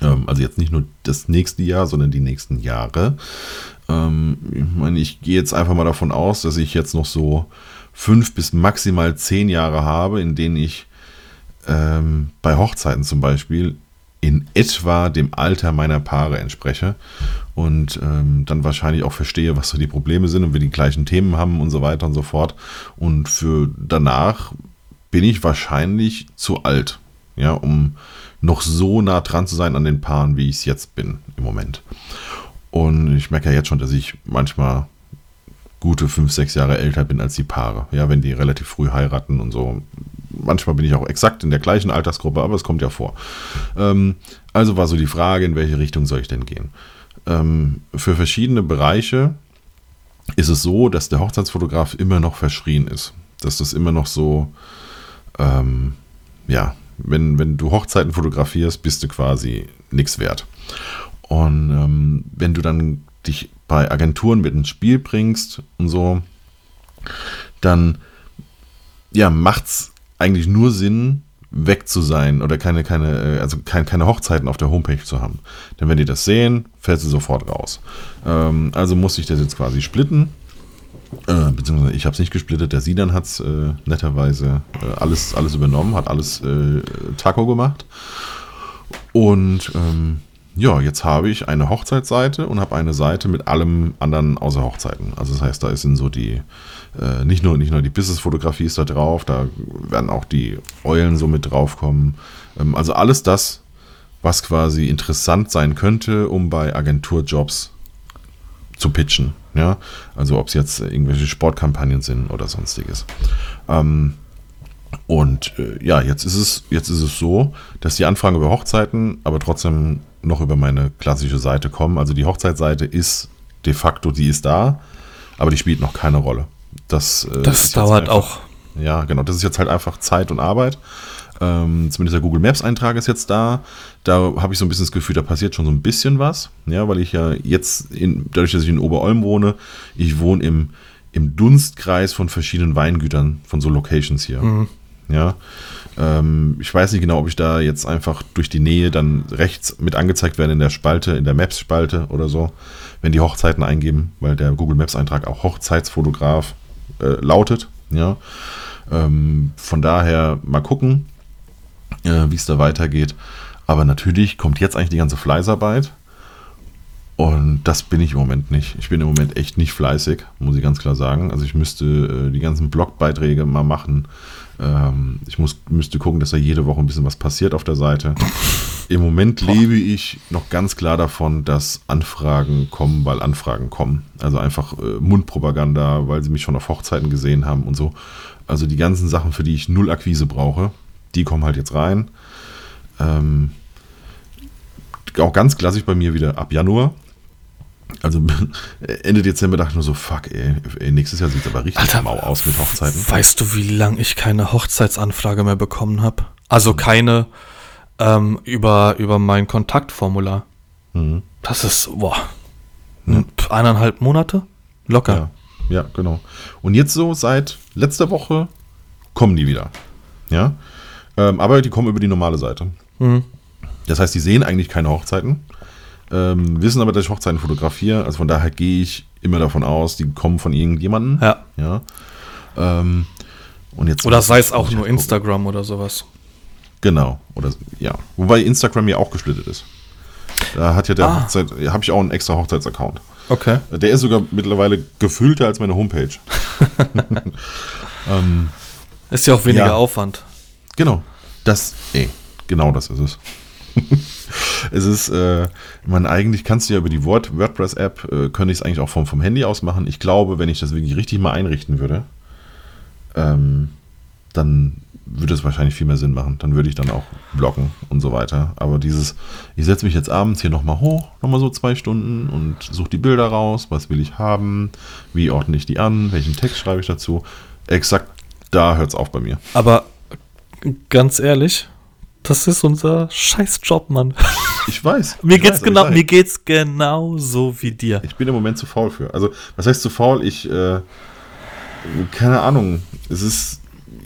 Ähm, also jetzt nicht nur das nächste Jahr, sondern die nächsten Jahre. Ähm, ich meine, ich gehe jetzt einfach mal davon aus, dass ich jetzt noch so fünf bis maximal zehn Jahre habe, in denen ich ähm, bei Hochzeiten zum Beispiel in etwa dem Alter meiner Paare entspreche und ähm, dann wahrscheinlich auch verstehe, was so die Probleme sind und wir die gleichen Themen haben und so weiter und so fort. Und für danach bin ich wahrscheinlich zu alt, ja, um noch so nah dran zu sein an den Paaren, wie ich es jetzt bin im Moment. Und ich merke ja jetzt schon, dass ich manchmal gute fünf, sechs Jahre älter bin als die Paare. Ja, wenn die relativ früh heiraten und so. Manchmal bin ich auch exakt in der gleichen Altersgruppe, aber es kommt ja vor. Ähm, also war so die Frage, in welche Richtung soll ich denn gehen? Ähm, für verschiedene Bereiche ist es so, dass der Hochzeitsfotograf immer noch verschrien ist. Dass das immer noch so, ähm, ja, wenn, wenn du Hochzeiten fotografierst, bist du quasi nichts wert. Und ähm, wenn du dann dich bei Agenturen mit ins Spiel bringst und so, dann ja, macht es eigentlich nur Sinn, weg zu sein oder keine, keine, äh, also keine, keine Hochzeiten auf der Homepage zu haben. Denn wenn die das sehen, fällt sie sofort raus. Ähm, also musste ich das jetzt quasi splitten. Äh, beziehungsweise ich habe es nicht gesplittet, der Sidan hat es äh, netterweise äh, alles, alles übernommen, hat alles äh, Taco gemacht. Und ähm, ja, jetzt habe ich eine Hochzeitsseite und habe eine Seite mit allem anderen außer Hochzeiten. Also das heißt, da sind so die, äh, nicht nur, nicht nur die Business-Fotografie ist da drauf, da werden auch die Eulen so mit draufkommen. Ähm, also alles das, was quasi interessant sein könnte, um bei Agenturjobs zu pitchen. Ja? Also ob es jetzt irgendwelche Sportkampagnen sind oder sonstiges. Ähm, und äh, ja, jetzt ist es, jetzt ist es so, dass die Anfragen über Hochzeiten aber trotzdem noch über meine klassische Seite kommen. Also die Hochzeitsseite ist de facto, die ist da, aber die spielt noch keine Rolle. Das, äh, das dauert einfach, auch. Ja, genau. Das ist jetzt halt einfach Zeit und Arbeit. Ähm, zumindest der Google Maps Eintrag ist jetzt da. Da habe ich so ein bisschen das Gefühl, da passiert schon so ein bisschen was. Ja, weil ich ja jetzt, in, dadurch, dass ich in Oberolm wohne, ich wohne im, im Dunstkreis von verschiedenen Weingütern, von so Locations hier. Mhm. Ja. Ähm, ich weiß nicht genau, ob ich da jetzt einfach durch die Nähe dann rechts mit angezeigt werde in der Spalte, in der Maps-Spalte oder so, wenn die Hochzeiten eingeben, weil der Google Maps-Eintrag auch Hochzeitsfotograf äh, lautet. Ja. Ähm, von daher mal gucken, äh, wie es da weitergeht. Aber natürlich kommt jetzt eigentlich die ganze Fleißarbeit. Und das bin ich im Moment nicht. Ich bin im Moment echt nicht fleißig, muss ich ganz klar sagen. Also ich müsste äh, die ganzen Blogbeiträge mal machen. Ähm, ich muss, müsste gucken, dass da jede Woche ein bisschen was passiert auf der Seite. Im Moment lebe ich noch ganz klar davon, dass Anfragen kommen, weil Anfragen kommen. Also einfach äh, Mundpropaganda, weil sie mich schon auf Hochzeiten gesehen haben und so. Also die ganzen Sachen, für die ich null Akquise brauche, die kommen halt jetzt rein. Ähm, auch ganz klassisch bei mir wieder ab Januar. Also Ende Dezember dachte ich nur so, fuck, ey, ey nächstes Jahr sieht es aber richtig Alter, mau aus mit Hochzeiten. Weißt du, wie lange ich keine Hochzeitsanfrage mehr bekommen habe? Also keine ähm, über, über mein Kontaktformular. Mhm. Das ist, boah, ja. eineinhalb Monate? Locker. Ja, ja, genau. Und jetzt so seit letzter Woche kommen die wieder. Ja. Ähm, aber die kommen über die normale Seite. Mhm. Das heißt, die sehen eigentlich keine Hochzeiten ähm, wissen aber, dass ich Hochzeiten fotografiere. Also von daher gehe ich immer davon aus, die kommen von irgendjemandem. Ja. ja. Ähm, und jetzt oder sei es auch nur halt Instagram oder sowas. Genau. Oder ja. Wobei Instagram ja auch gesplittet ist. Da hat ja der ah. Hochzeit, habe ich auch einen extra Hochzeitsaccount. Okay. Der ist sogar mittlerweile gefüllter als meine Homepage. ähm, ist ja auch weniger ja. Aufwand. Genau. Das, ey, genau das ist es. es ist, äh, man eigentlich kannst du ja über die Word WordPress-App, äh, könnte ich es eigentlich auch vom, vom Handy aus machen. Ich glaube, wenn ich das wirklich richtig mal einrichten würde, ähm, dann würde es wahrscheinlich viel mehr Sinn machen. Dann würde ich dann auch blocken und so weiter. Aber dieses, ich setze mich jetzt abends hier nochmal hoch, nochmal so zwei Stunden und suche die Bilder raus, was will ich haben, wie ordne ich die an, welchen Text schreibe ich dazu. Exakt da hört es auf bei mir. Aber ganz ehrlich, das ist unser Scheißjob, Mann. Ich weiß. mir ich geht's weiß, genau, mir geht's genau so wie dir. Ich bin im Moment zu faul für. Also, was heißt zu faul? Ich, äh, keine Ahnung. Es ist,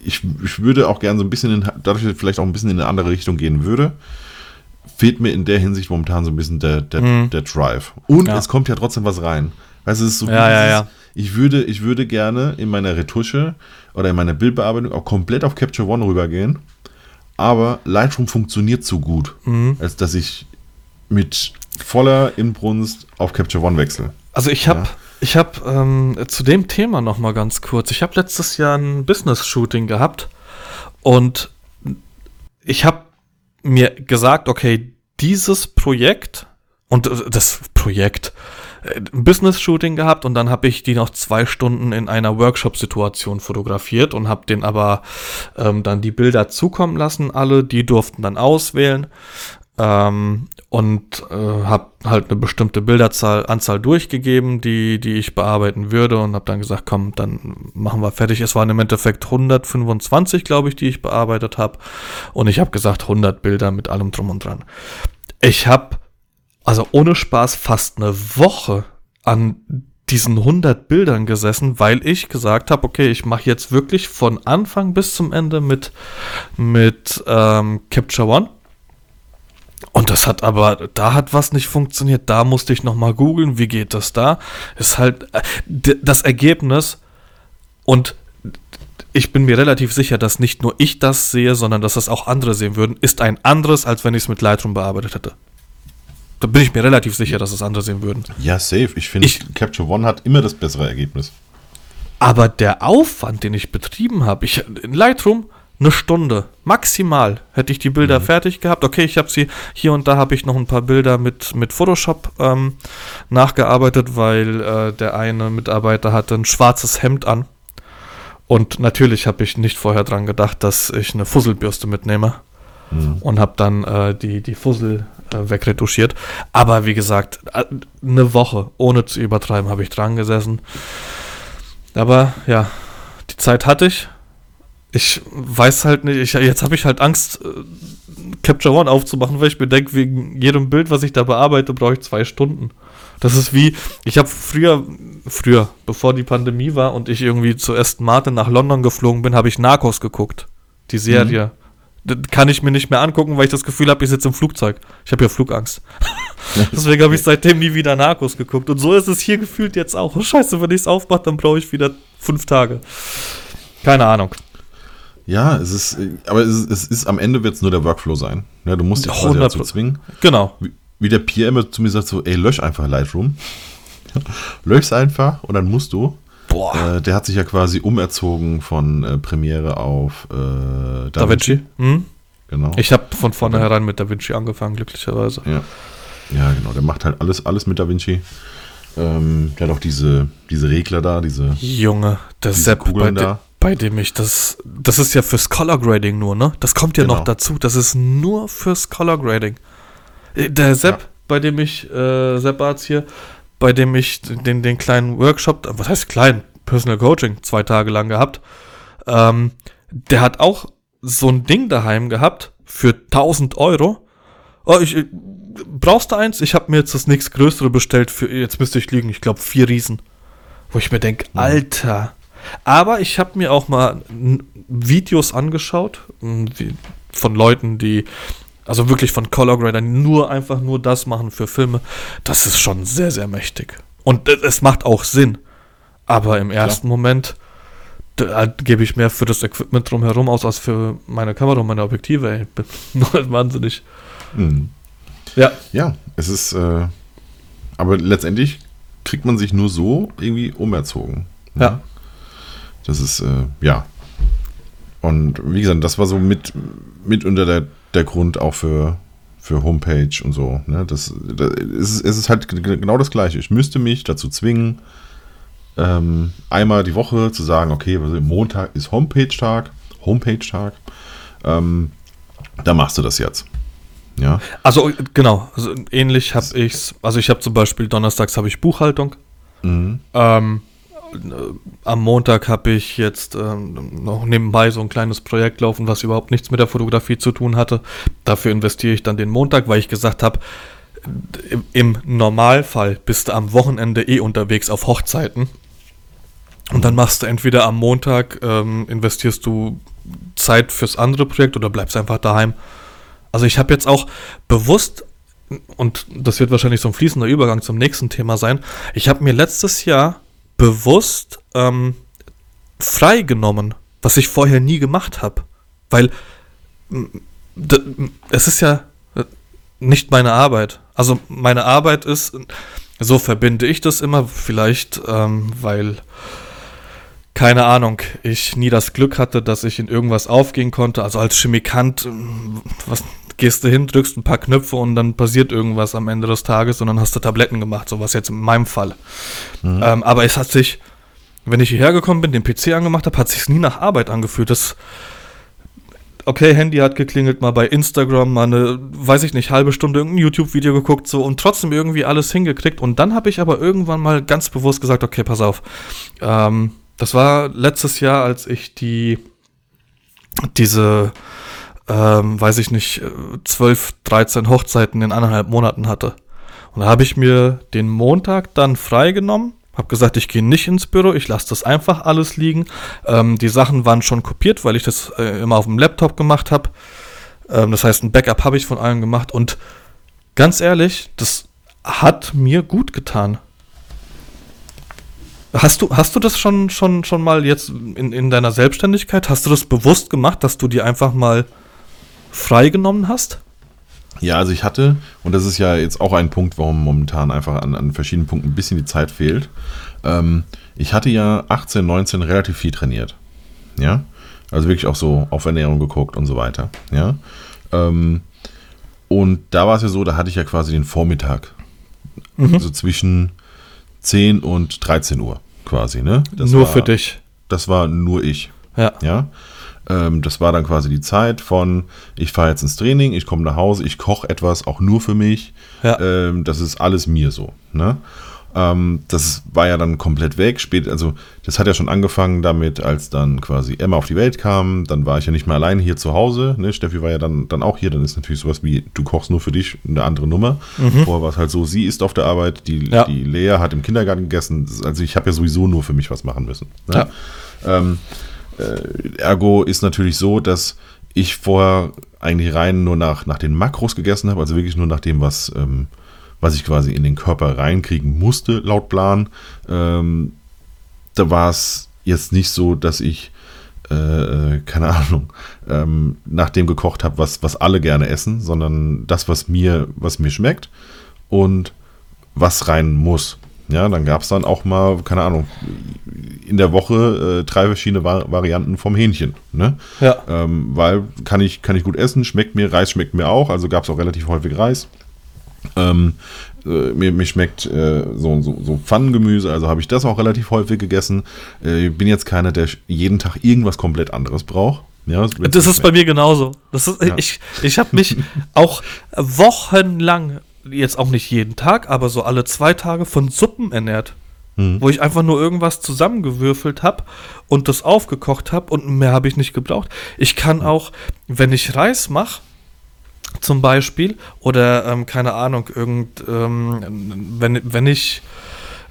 ich, ich würde auch gerne so ein bisschen, in, dadurch dass ich vielleicht auch ein bisschen in eine andere Richtung gehen würde, fehlt mir in der Hinsicht momentan so ein bisschen der, der, Mhm. der Drive. Und Ja. es kommt ja trotzdem was rein. Weißt du, es ist so Ja, wie ja, ja. Ich würde, ich würde gerne in meiner Retusche oder in meiner Bildbearbeitung auch komplett auf Capture One rübergehen. Aber Lightroom funktioniert zu gut, Mhm. als dass ich mit voller Inbrunst auf Capture One wechsle. Also ich habe Ja. ich habe ähm, zu dem Thema noch mal ganz kurz. Ich habe letztes Jahr ein Business-Shooting gehabt und ich habe mir gesagt, okay, dieses Projekt und äh, das Projekt ein Business-Shooting gehabt und dann habe ich die noch zwei Stunden in einer Workshop-Situation fotografiert und habe den aber ähm, dann die Bilder zukommen lassen. Alle, die durften dann auswählen ähm, und äh, habe halt eine bestimmte Bilderzahl Anzahl durchgegeben, die die ich bearbeiten würde und habe dann gesagt, komm, dann machen wir fertig. Es waren im Endeffekt 125, glaube ich, die ich bearbeitet habe und ich habe gesagt 100 Bilder mit allem drum und dran. Ich habe also ohne Spaß fast eine Woche an diesen 100 Bildern gesessen, weil ich gesagt habe, okay, ich mache jetzt wirklich von Anfang bis zum Ende mit mit ähm, Capture One und das hat aber, da hat was nicht funktioniert. Da musste ich nochmal googeln, wie geht das da? Ist halt äh, das Ergebnis und ich bin mir relativ sicher, dass nicht nur ich das sehe, sondern dass das auch andere sehen würden, ist ein anderes, als wenn ich es mit Lightroom bearbeitet hätte. Da bin ich mir relativ sicher, dass es andere sehen würden. Ja, safe. Ich finde, Capture One hat immer das bessere Ergebnis. Aber der Aufwand, den ich betrieben habe, ich in Lightroom eine Stunde maximal hätte ich die Bilder fertig gehabt. Okay, ich habe sie hier und da habe ich noch ein paar Bilder mit mit Photoshop ähm, nachgearbeitet, weil äh, der eine Mitarbeiter hatte ein schwarzes Hemd an und natürlich habe ich nicht vorher dran gedacht, dass ich eine Fusselbürste mitnehme Mhm. und habe dann äh, die, die Fussel wegretuschiert. Aber wie gesagt, äh, eine Woche, ohne zu übertreiben, habe ich dran gesessen. Aber ja, die Zeit hatte ich. Ich weiß halt nicht, ich, jetzt habe ich halt Angst, äh, Capture One aufzumachen, weil ich mir denke, wegen jedem Bild, was ich da bearbeite, brauche ich zwei Stunden. Das ist wie, ich habe früher, früher, bevor die Pandemie war und ich irgendwie zu Aston Martin nach London geflogen bin, habe ich Narcos geguckt. Die Serie. Das kann ich mir nicht mehr angucken, weil ich das Gefühl habe, ich sitze im Flugzeug. Ich habe ja Flugangst. Deswegen habe ich seitdem nie wieder Narcos geguckt. Und so ist es hier gefühlt jetzt auch. Oh, scheiße, wenn ich es aufmache, dann brauche ich wieder fünf Tage. Keine Ahnung. Ja, es ist, aber es ist, es ist am Ende wird es nur der Workflow sein. Ja, du musst dich quasi 100 dazu zwingen. Genau. Wie, wie der immer zu mir sagt, so, ey, lösch einfach Lightroom. Lösch's einfach und dann musst du. Boah. Äh, der hat sich ja quasi umerzogen von äh, Premiere auf äh, Da Vinci. Hm? Genau. Ich habe von vornherein mit Da Vinci angefangen, glücklicherweise. Ja. ja, genau. Der macht halt alles, alles mit DaVinci. Ähm, der hat auch diese, diese Regler da, diese. Junge, der Sepp, bei, de, da. bei dem ich das. Das ist ja fürs Color Grading nur, ne? Das kommt ja Genau. noch dazu. Das ist nur fürs Color Grading. Äh, Der Sepp, Ja. bei dem ich, äh, Sepp Arzt hier, bei dem ich den, den kleinen Workshop, was heißt klein? Personal Coaching, zwei Tage lang gehabt. Ähm, der hat auch so ein Ding daheim gehabt für 1000 Euro. Oh, ich, brauchst du eins? Ich habe mir jetzt das nächst größere bestellt für, jetzt müsste ich lügen, ich glaube vier Riesen. Wo ich mir denke, Alter. Aber ich habe mir auch mal Videos angeschaut von Leuten, die, also wirklich von Color Grader, nur einfach nur das machen für Filme. Das ist schon sehr, sehr mächtig. Und es- macht auch Sinn. Aber im ersten Moment da gebe ich mehr für das Equipment drumherum aus, als für meine Kamera und meine Objektive. Ey. Ich bin wahnsinnig. Hm. Ja. Ja, es ist. Äh, aber letztendlich kriegt man sich nur so irgendwie umerzogen. ne? Ja. Das ist, äh, ja. Und wie gesagt, das war so mit, mit unter der, der Grund auch für, für Homepage und so. Ne? Das, das, es, ist, es ist halt genau das Gleiche. Ich müsste mich dazu zwingen, ähm, einmal die Woche zu sagen, okay, Montag ist Homepage-Tag. Homepage-Tag. Ähm, da machst du das jetzt. Ja. Also genau, also ähnlich habe ich's. Also ich habe zum Beispiel donnerstags habe ich Buchhaltung. Mhm. Ähm, äh, am Montag habe ich jetzt ähm, noch nebenbei so ein kleines Projekt laufen, was überhaupt nichts mit der Fotografie zu tun hatte. Dafür investiere ich dann den Montag, weil ich gesagt habe, im, im Normalfall bist du am Wochenende eh unterwegs auf Hochzeiten. Und dann machst du entweder am Montag, ähm, investierst du Zeit fürs andere Projekt oder bleibst einfach daheim. Also ich habe jetzt auch bewusst, und das wird wahrscheinlich so ein fließender Übergang zum nächsten Thema sein, ich habe mir letztes Jahr bewusst ähm, freigenommen, was ich vorher nie gemacht habe. Weil es ist ja äh, nicht meine Arbeit. Also meine Arbeit ist, so verbinde ich das immer, vielleicht ähm, weil keine Ahnung, ich nie das Glück hatte, dass ich in irgendwas aufgehen konnte. Also als Chemikant, ähm, was gehst du hin, drückst ein paar Knöpfe und dann passiert irgendwas am Ende des Tages und dann hast du Tabletten gemacht, sowas jetzt in meinem Fall. Mhm. Ähm, aber es hat sich, wenn ich hierher gekommen bin, den PC angemacht habe, hat sich nie nach Arbeit angefühlt. Das, okay, Handy hat geklingelt, mal bei Instagram, mal eine, weiß ich nicht, halbe Stunde irgendein YouTube-Video geguckt, so und trotzdem irgendwie alles hingekriegt. Und dann habe ich aber irgendwann mal ganz bewusst gesagt, okay, pass auf, ähm, das war letztes Jahr, als ich die diese, ähm, weiß ich nicht, 12, 13 Hochzeiten in anderthalb Monaten hatte. Und da habe ich mir den Montag dann freigenommen, habe gesagt, ich gehe nicht ins Büro, ich lasse das einfach alles liegen. Ähm, die Sachen waren schon kopiert, weil ich das äh, immer auf dem Laptop gemacht habe. Ähm, das heißt, ein Backup habe ich von allen gemacht und ganz ehrlich, das hat mir gut getan. Hast du, hast du das schon, schon, schon mal jetzt in, in deiner Selbstständigkeit? Hast du das bewusst gemacht, dass du dir einfach mal freigenommen hast? Ja, also ich hatte, und das ist ja jetzt auch ein Punkt, warum momentan einfach an, an verschiedenen Punkten ein bisschen die Zeit fehlt. Ähm, ich hatte ja 18, 19 relativ viel trainiert. Ja. Also wirklich auch so auf Ernährung geguckt und so weiter. Ja. Ähm, und da war es ja so, da hatte ich ja quasi den Vormittag. Mhm. Also zwischen 10 und 13 Uhr quasi, ne? Das nur war, für dich. Das war nur ich. Ja. Ja. Ähm, das war dann quasi die Zeit von, ich fahre jetzt ins Training, ich komme nach Hause, ich koche etwas auch nur für mich. Ja. Ähm, das ist alles mir so. Ne? Ähm, das war ja dann komplett weg. Spät, also das hat ja schon angefangen damit, als dann quasi Emma auf die Welt kam. Dann war ich ja nicht mehr allein hier zu Hause. Ne? Steffi war ja dann, dann auch hier. Dann ist natürlich sowas wie, du kochst nur für dich, eine andere Nummer. Mhm. Vorher war es halt so, sie ist auf der Arbeit, die, ja. die Lea hat im Kindergarten gegessen. Also ich habe ja sowieso nur für mich was machen müssen. Ne? Ja. Ähm, äh, ergo ist natürlich so, dass ich vorher eigentlich rein nur nach, nach den Makros gegessen habe, also wirklich nur nach dem, was ähm, was ich quasi in den Körper reinkriegen musste, laut Plan. Ähm, da war es jetzt nicht so, dass ich, äh, äh keine Ahnung, ähm, nach dem gekocht habe, was, was alle gerne essen, sondern das, was mir, was mir schmeckt und was rein muss. Ja, dann gab es dann auch mal, keine Ahnung, in der Woche äh, drei verschiedene Vari Varianten vom Hähnchen. Ne? Ja. Ähm, weil kann ich, kann ich gut essen, schmeckt mir, Reis schmeckt mir auch, also gab es auch relativ häufig Reis. Ähm, äh, mir, mir schmeckt äh, so, so, so Pfannengemüse, also habe ich das auch relativ häufig gegessen. Äh, ich bin jetzt keiner, der jeden Tag irgendwas komplett anderes braucht. Ja, das, das ist bei mir genauso. Das ist, ja. Ich, ich habe mich auch wochenlang, jetzt auch nicht jeden Tag, aber so alle zwei Tage von Suppen ernährt. Mhm. Wo ich einfach nur irgendwas zusammengewürfelt habe und das aufgekocht habe und mehr habe ich nicht gebraucht. Ich kann auch, wenn ich Reis mache, zum Beispiel oder ähm, keine Ahnung, irgend, ähm, wenn, wenn ich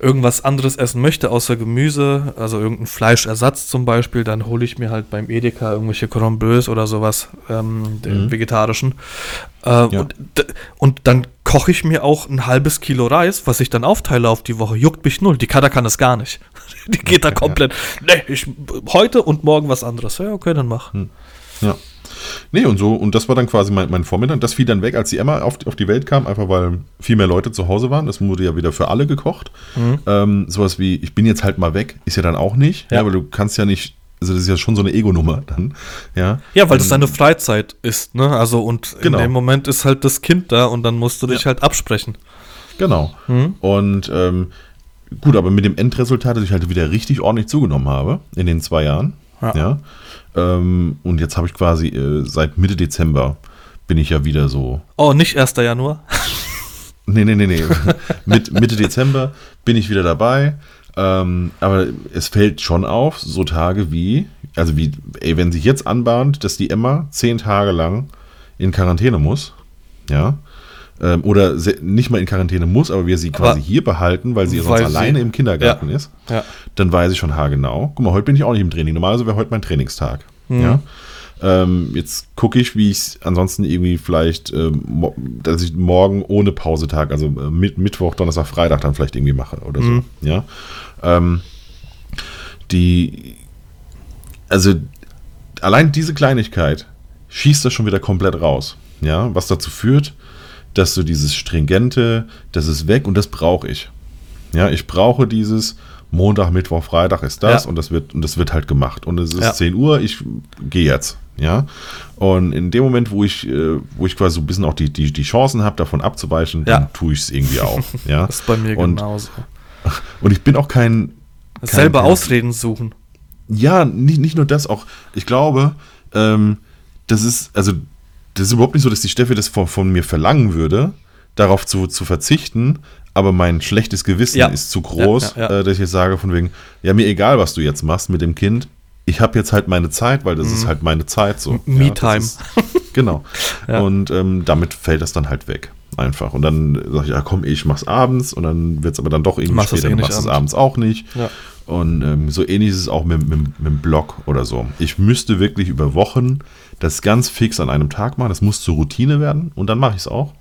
irgendwas anderes essen möchte, außer Gemüse, also irgendein Fleischersatz zum Beispiel, dann hole ich mir halt beim Edeka irgendwelche Cordon Bleus oder sowas, ähm, den mhm. vegetarischen. Äh, ja. und, und, dann koche ich mir auch ein halbes Kilo Reis, was ich dann aufteile auf die Woche. Juckt mich null. Die Kader kann das gar nicht. die geht da komplett. Ja. Nee, ich, heute und morgen was anderes. Ja, okay, dann mach. Hm. Ja. Nee, und so, und das war dann quasi mein, mein Vormittag. Das fiel dann weg, als die Emma auf, auf die Welt kam, einfach weil viel mehr Leute zu Hause waren. Das wurde ja wieder für alle gekocht. Mhm. Ähm, sowas wie, ich bin jetzt halt mal weg, ist ja dann auch nicht. Ja, ja aber du kannst ja nicht also das ist ja schon so eine Ego-Nummer dann, ja. Ja, weil das deine Freizeit ist, ne? Also und genau. in dem Moment ist halt das Kind da und dann musst du dich ja. halt absprechen. Genau. Mhm. Und ähm, gut, aber mit dem Endresultat, dass ich halt wieder richtig ordentlich zugenommen habe in den zwei Jahren, Ja. ja? Ähm, und jetzt habe ich quasi äh, seit Mitte Dezember bin ich ja wieder so. Oh, nicht 1. Januar? nee, nee, nee, nee. Mit, Mitte Dezember bin ich wieder dabei. Ähm, aber es fällt schon auf, so Tage wie, also wie, ey, wenn sich jetzt anbahnt, dass die Emma zehn Tage lang in Quarantäne muss, ja, ähm, oder nicht mal in Quarantäne muss, aber wir sie quasi aber hier behalten, weil sie sonst alleine im Kindergarten ja. ist, ja. dann weiß ich schon haargenau. Guck mal, heute bin ich auch nicht im Training. Normalerweise wäre heute mein Trainingstag. Mhm. Ja. Ähm, jetzt gucke ich, wie ich es ansonsten irgendwie vielleicht, ähm, dass ich morgen ohne Pausetag, also äh, mit, Mittwoch, Donnerstag, Freitag dann vielleicht irgendwie mache oder so. Mhm. Ja. Ähm, die, also allein diese Kleinigkeit schießt das schon wieder komplett raus. Ja, was dazu führt, dass so dieses Stringente, das ist weg und das brauche ich. Ja, ich brauche dieses Montag, Mittwoch, Freitag ist das ja. und das wird und das wird halt gemacht und es ist ja. 10 Uhr, ich gehe jetzt. Ja, und in dem Moment, wo ich, äh, wo ich quasi so ein bisschen auch die, die, die Chancen habe, davon abzuweichen, ja. dann tue ich es irgendwie auch. Ja? das ist bei mir und, genauso. Und ich bin auch kein. kein selber kein, Ausreden suchen. Ja, nicht, nicht nur das, auch, ich glaube, ähm, das ist, also das ist überhaupt nicht so, dass die Steffi das von, von mir verlangen würde, darauf zu, zu verzichten, aber mein schlechtes Gewissen ja. ist zu groß, ja, ja, äh, dass ich jetzt sage von wegen, ja, mir egal, was du jetzt machst mit dem Kind, ich habe jetzt halt meine Zeit, weil das mhm. ist halt meine Zeit so. Me-Time. genau. Und ähm, damit fällt das dann halt weg. Einfach. Und dann sage ich, ja komm, ich mach's abends und dann wird es aber dann doch irgendwie machst später, eh machst es abends auch nicht. Und ähm, so ähnlich ist es auch mit, mit, mit dem Blog oder so. Ich müsste wirklich über Wochen das ganz fix an einem Tag machen. Das muss zur Routine werden und dann mache ich es auch.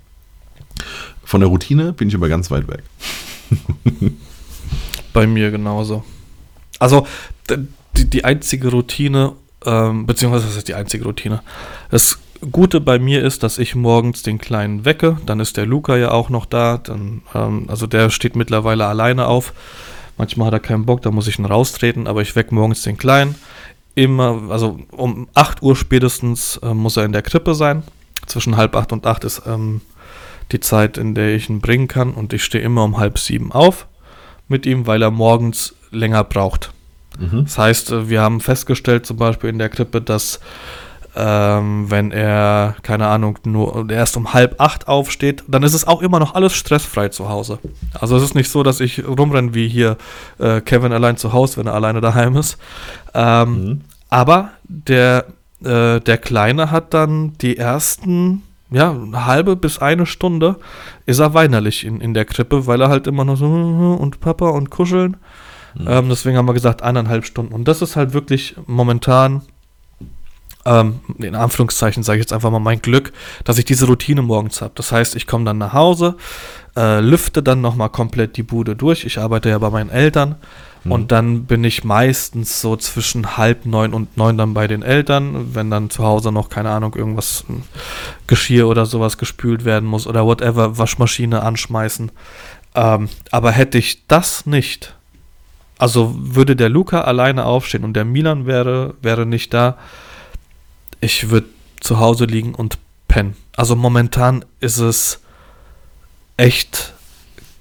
Von der Routine bin ich aber ganz weit weg. Bei mir genauso. Also die, die einzige Routine, ähm, beziehungsweise das ist die einzige Routine. Das Gute bei mir ist, dass ich morgens den Kleinen wecke. Dann ist der Luca ja auch noch da. Dann, ähm, also der steht mittlerweile alleine auf. Manchmal hat er keinen Bock, da muss ich ihn raustreten, aber ich wecke morgens den Kleinen immer, also um 8 Uhr spätestens äh, muss er in der Krippe sein. Zwischen halb acht und acht ist ähm, die Zeit, in der ich ihn bringen kann. Und ich stehe immer um halb sieben auf mit ihm, weil er morgens länger braucht. Mhm. Das heißt, äh, wir haben festgestellt, zum Beispiel in der Krippe, dass ähm, wenn er, keine Ahnung, nur erst um halb acht aufsteht, dann ist es auch immer noch alles stressfrei zu Hause. Also es ist nicht so, dass ich rumrenne wie hier äh, Kevin allein zu Hause, wenn er alleine daheim ist. Ähm, mhm. Aber der, äh, der Kleine hat dann die ersten, ja, eine halbe bis eine Stunde ist er weinerlich in, in der Krippe, weil er halt immer noch so und Papa und kuscheln. Mhm. Ähm, deswegen haben wir gesagt eineinhalb Stunden. Und das ist halt wirklich momentan ähm, in Anführungszeichen sage ich jetzt einfach mal mein Glück, dass ich diese Routine morgens habe. Das heißt, ich komme dann nach Hause, äh, lüfte dann nochmal komplett die Bude durch. Ich arbeite ja bei meinen Eltern. Mhm. Und dann bin ich meistens so zwischen halb neun und neun dann bei den Eltern, wenn dann zu Hause noch, keine Ahnung, irgendwas, hm, Geschirr oder sowas gespült werden muss oder whatever, Waschmaschine anschmeißen. Ähm, aber hätte ich das nicht, also würde der Luca alleine aufstehen und der Milan wäre, wäre nicht da, ich würde zu Hause liegen und pennen. Also momentan ist es echt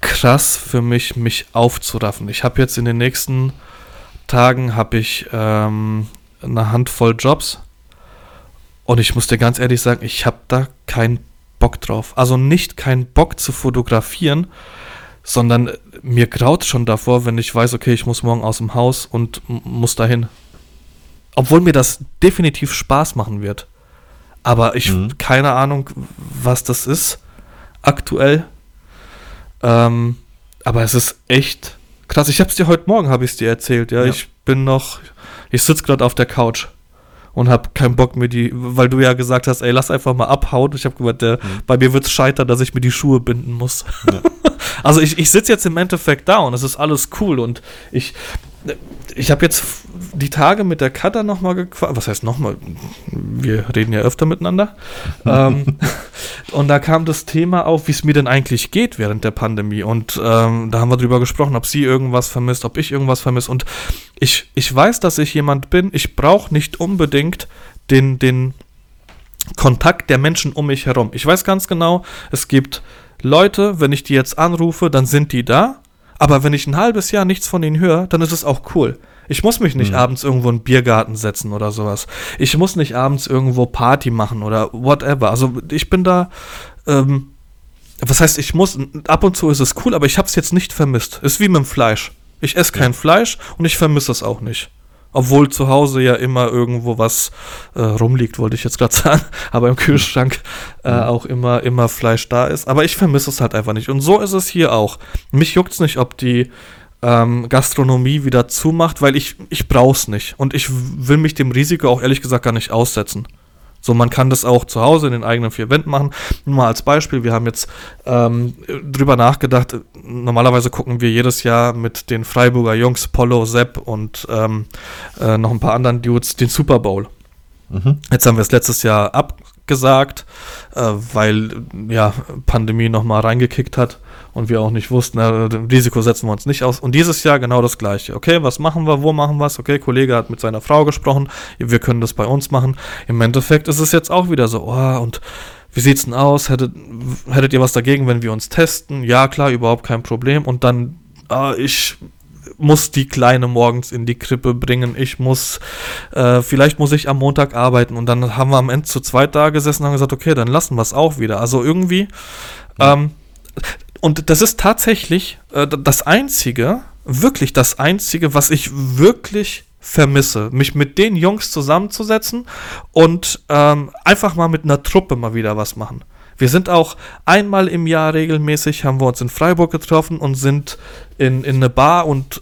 krass für mich, mich aufzuraffen. Ich habe jetzt in den nächsten Tagen habe ich ähm, eine Handvoll Jobs und ich muss dir ganz ehrlich sagen, ich habe da keinen Bock drauf. Also nicht keinen Bock zu fotografieren, sondern mir graut schon davor, wenn ich weiß, okay, ich muss morgen aus dem Haus und muss dahin. Obwohl mir das definitiv Spaß machen wird. Aber ich, mhm. keine Ahnung, was das ist aktuell. Ähm, aber es ist echt krass. Ich hab's dir heute Morgen, habe ich dir erzählt. Ja? ja, ich bin noch, ich sitze gerade auf der Couch und habe keinen Bock mir die, weil du ja gesagt hast, ey, lass einfach mal abhauen. Ich habe gesagt, der, mhm. bei mir wird's scheitern, dass ich mir die Schuhe binden muss. Ja. also ich, ich sitze jetzt im Endeffekt da und es ist alles cool und ich, ich habe jetzt die Tage mit der Cutter nochmal gequatscht. Was heißt nochmal? Wir reden ja öfter miteinander. ähm, und da kam das Thema auf, wie es mir denn eigentlich geht während der Pandemie. Und ähm, da haben wir drüber gesprochen, ob sie irgendwas vermisst, ob ich irgendwas vermisse. Und ich, ich weiß, dass ich jemand bin, ich brauche nicht unbedingt den, den Kontakt der Menschen um mich herum. Ich weiß ganz genau, es gibt Leute, wenn ich die jetzt anrufe, dann sind die da aber wenn ich ein halbes Jahr nichts von ihnen höre, dann ist es auch cool. Ich muss mich nicht mhm. abends irgendwo in einen Biergarten setzen oder sowas. Ich muss nicht abends irgendwo Party machen oder whatever. Also ich bin da, ähm, was heißt, ich muss, ab und zu ist es cool, aber ich habe es jetzt nicht vermisst. Ist wie mit dem Fleisch. Ich esse kein ja. Fleisch und ich vermisse es auch nicht. Obwohl zu Hause ja immer irgendwo was äh, rumliegt, wollte ich jetzt gerade sagen, aber im Kühlschrank äh, mhm. auch immer, immer Fleisch da ist. Aber ich vermisse es halt einfach nicht. Und so ist es hier auch. Mich juckt es nicht, ob die ähm, Gastronomie wieder zumacht, weil ich, ich brauche es nicht. Und ich will mich dem Risiko auch ehrlich gesagt gar nicht aussetzen. So, man kann das auch zu Hause in den eigenen vier Wänden machen. Nur mal als Beispiel, wir haben jetzt ähm, drüber nachgedacht, normalerweise gucken wir jedes Jahr mit den Freiburger Jungs, Polo, Sepp und ähm, äh, noch ein paar anderen Dudes den Super Bowl. Mhm. Jetzt haben wir es letztes Jahr abgesagt, äh, weil ja Pandemie nochmal reingekickt hat und wir auch nicht wussten, na, Risiko setzen wir uns nicht aus. Und dieses Jahr genau das gleiche. Okay, was machen wir, wo machen wir es? Okay, Kollege hat mit seiner Frau gesprochen, wir können das bei uns machen. Im Endeffekt ist es jetzt auch wieder so, oh, und wie sieht's denn aus? Hättet, hättet ihr was dagegen, wenn wir uns testen? Ja, klar, überhaupt kein Problem. Und dann, ah, ich muss die Kleine morgens in die Krippe bringen, ich muss, äh, vielleicht muss ich am Montag arbeiten und dann haben wir am Ende zu zweit da gesessen und haben gesagt, okay, dann lassen wir es auch wieder. Also irgendwie, ähm, und das ist tatsächlich äh, das Einzige, wirklich das Einzige, was ich wirklich vermisse, mich mit den Jungs zusammenzusetzen und ähm, einfach mal mit einer Truppe mal wieder was machen. Wir sind auch einmal im Jahr regelmäßig, haben wir uns in Freiburg getroffen und sind in, in eine Bar und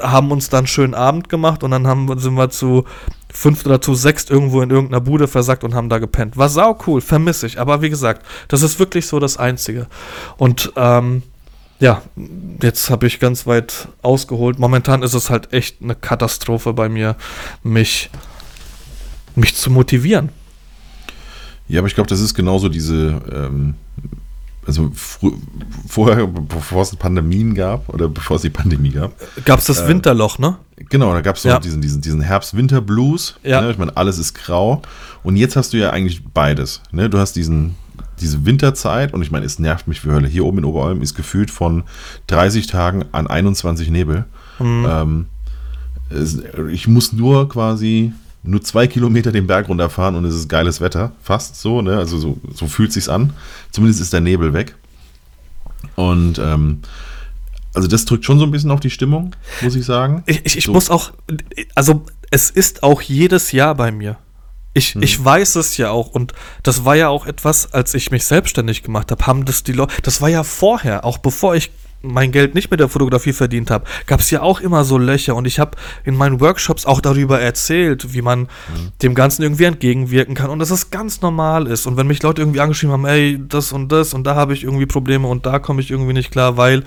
haben uns dann einen schönen Abend gemacht und dann haben, sind wir zu fünf oder zu sechs irgendwo in irgendeiner Bude versackt und haben da gepennt. War sau cool, vermisse ich. Aber wie gesagt, das ist wirklich so das Einzige. Und ähm, ja, jetzt habe ich ganz weit ausgeholt. Momentan ist es halt echt eine Katastrophe bei mir, mich, mich zu motivieren. Ja, aber ich glaube, das ist genauso diese ähm, also vorher, bevor es Pandemien gab oder bevor es die Pandemie gab. Gab es das äh, Winterloch, ne? Genau, da gab es so ja. diesen, diesen, diesen Herbst-Winter-Blues. Ja. Ne? Ich meine, alles ist grau. Und jetzt hast du ja eigentlich beides. Ne? Du hast diesen, diese Winterzeit und ich meine, es nervt mich wie Hölle. Hier oben in Oberalm ist gefühlt von 30 Tagen an 21 Nebel. Mhm. Ähm, es, ich muss nur quasi nur zwei Kilometer den Berg runterfahren und es ist geiles Wetter. Fast so, ne? Also so, so fühlt sich's an. Zumindest ist der Nebel weg. Und ähm, also das drückt schon so ein bisschen auf die Stimmung, muss ich sagen. Ich, ich, ich so. muss auch, also es ist auch jedes Jahr bei mir. Ich, hm. ich weiß es ja auch und das war ja auch etwas, als ich mich selbstständig gemacht habe, haben das die Leute, das war ja vorher, auch bevor ich mein Geld nicht mit der Fotografie verdient habe, gab es ja auch immer so Löcher und ich habe in meinen Workshops auch darüber erzählt, wie man mhm. dem Ganzen irgendwie entgegenwirken kann und dass es ganz normal ist. Und wenn mich Leute irgendwie angeschrieben haben, ey, das und das und da habe ich irgendwie Probleme und da komme ich irgendwie nicht klar, weil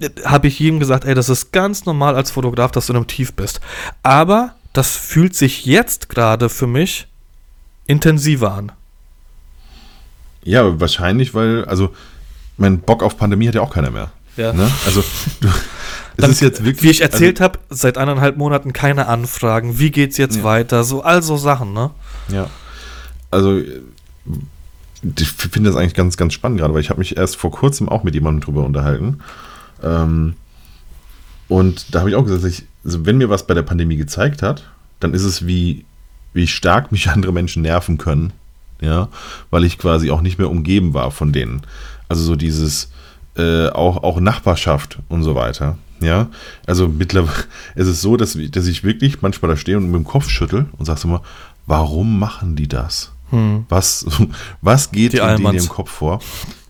äh, habe ich jedem gesagt, ey, das ist ganz normal als Fotograf, dass du in einem Tief bist. Aber das fühlt sich jetzt gerade für mich intensiver an. Ja, wahrscheinlich, weil, also, mein Bock auf Pandemie hat ja auch keiner mehr. Ja. Ne? Also, du, Dann, ist jetzt wirklich, wie ich erzählt also, habe, seit eineinhalb Monaten keine Anfragen. Wie geht's jetzt ja. weiter? So, all so Sachen, ne? Ja. Also, ich finde das eigentlich ganz, ganz spannend gerade, weil ich habe mich erst vor kurzem auch mit jemandem drüber unterhalten. Ähm, und da habe ich auch gesagt, ich, also wenn mir was bei der Pandemie gezeigt hat, dann ist es, wie, wie stark mich andere Menschen nerven können. Ja, weil ich quasi auch nicht mehr umgeben war von denen. Also so dieses, äh, auch, auch Nachbarschaft und so weiter. Ja, also mittlerweile ist es so, dass, dass ich wirklich manchmal da stehe und mit dem Kopf schüttel und sagst immer, warum machen die das? Hm. Was, was geht die in im Kopf vor?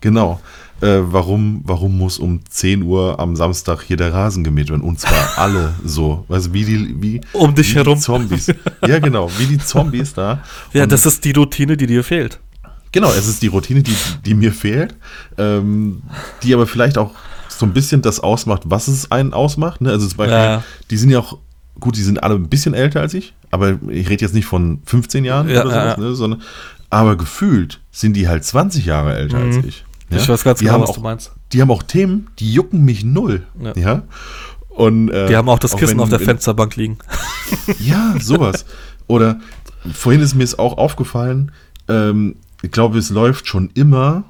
Genau. Äh, warum, warum muss um 10 Uhr am Samstag hier der Rasen gemäht werden? Und zwar alle so. Also wie die, wie, um dich wie herum. Zombies. ja, genau, wie die Zombies da. Ja, und das ist die Routine, die dir fehlt. Genau, es ist die Routine, die, die mir fehlt, ähm, die aber vielleicht auch so ein bisschen das ausmacht, was es einen ausmacht. Ne? Also zum Beispiel, ja. die sind ja auch, gut, die sind alle ein bisschen älter als ich, aber ich rede jetzt nicht von 15 Jahren ja, oder sowas, ja. ne? sondern aber gefühlt sind die halt 20 Jahre älter mhm. als ich. Ja? Ich weiß ganz die genau, was auch, du meinst. Die haben auch Themen, die jucken mich null. Ja. Und, äh, die haben auch das Kissen auch wenn, auf der Fensterbank liegen. Ja, sowas. Oder vorhin ist mir es auch aufgefallen, ähm, ich glaube, es läuft schon immer,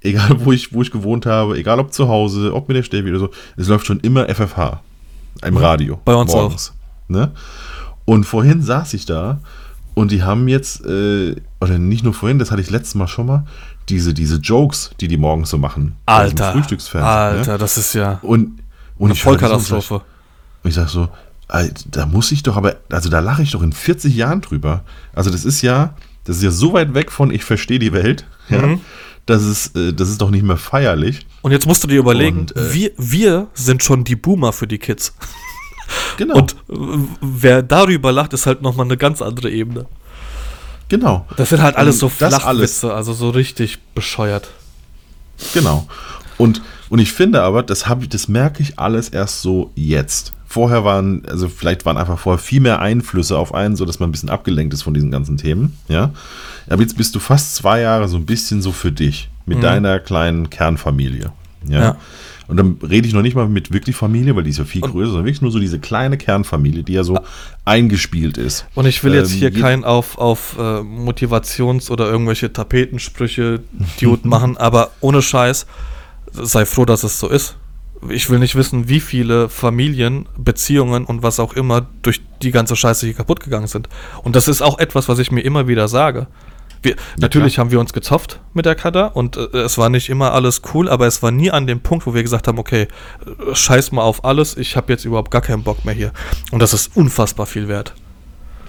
egal wo ich, wo ich gewohnt habe, egal ob zu Hause, ob mit der Stäbe oder so, es läuft schon immer FFH. Im Radio. Bei uns morgens. auch. Ne? Und vorhin saß ich da und die haben jetzt, äh, oder nicht nur vorhin, das hatte ich letztes Mal schon mal, diese, diese Jokes, die die morgens so machen. Alter. Frühstücksfernsehen. Alter, ne? das ist ja und, und eine Vollkatastrophe. Und ich sag so, da muss ich doch aber, also da lache ich doch in 40 Jahren drüber. Also das ist ja, das ist ja so weit weg von ich verstehe die Welt, ja, mhm. das, ist, äh, das ist doch nicht mehr feierlich. Und jetzt musst du dir überlegen, Und, äh, wir, wir sind schon die Boomer für die Kids. Genau. Und wer darüber lacht, ist halt nochmal eine ganz andere Ebene. Genau. Das sind halt alles so Flachwitze, also so richtig bescheuert. Genau. Und, und ich finde aber, das, hab, das merke ich alles erst so jetzt. Vorher waren, also vielleicht waren einfach vorher viel mehr Einflüsse auf einen, sodass man ein bisschen abgelenkt ist von diesen ganzen Themen. Ja. Aber jetzt bist du fast zwei Jahre so ein bisschen so für dich, mit mhm. deiner kleinen Kernfamilie. ja. ja. Und dann rede ich noch nicht mal mit wirklich Familie, weil die ist ja viel und größer, sondern wirklich nur so diese kleine Kernfamilie, die ja so eingespielt ist. Und ich will jetzt ähm, hier kein auf, auf äh, Motivations- oder irgendwelche Tapetensprüche Dude machen, aber ohne Scheiß, sei froh, dass es so ist. Ich will nicht wissen, wie viele Familien, Beziehungen und was auch immer durch die ganze Scheiße hier kaputt gegangen sind. Und das ist auch etwas, was ich mir immer wieder sage. Wir, natürlich haben wir uns gezopft mit der Kada und äh, es war nicht immer alles cool, aber es war nie an dem Punkt, wo wir gesagt haben, okay, äh, scheiß mal auf alles, ich habe jetzt überhaupt gar keinen Bock mehr hier. Und das ist unfassbar viel wert.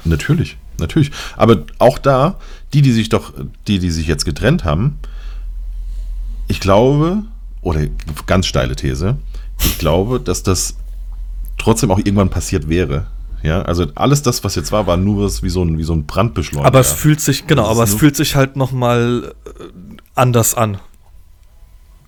Natürlich, natürlich. Aber auch da, die, die sich doch, die, die sich jetzt getrennt haben, ich glaube, oder ganz steile These, ich glaube, dass das trotzdem auch irgendwann passiert wäre. Ja, also alles das, was jetzt war, war nur wie so ein, wie so ein Brandbeschleuniger. Aber es fühlt sich, genau, aber es fühlt sich halt nochmal äh, anders an.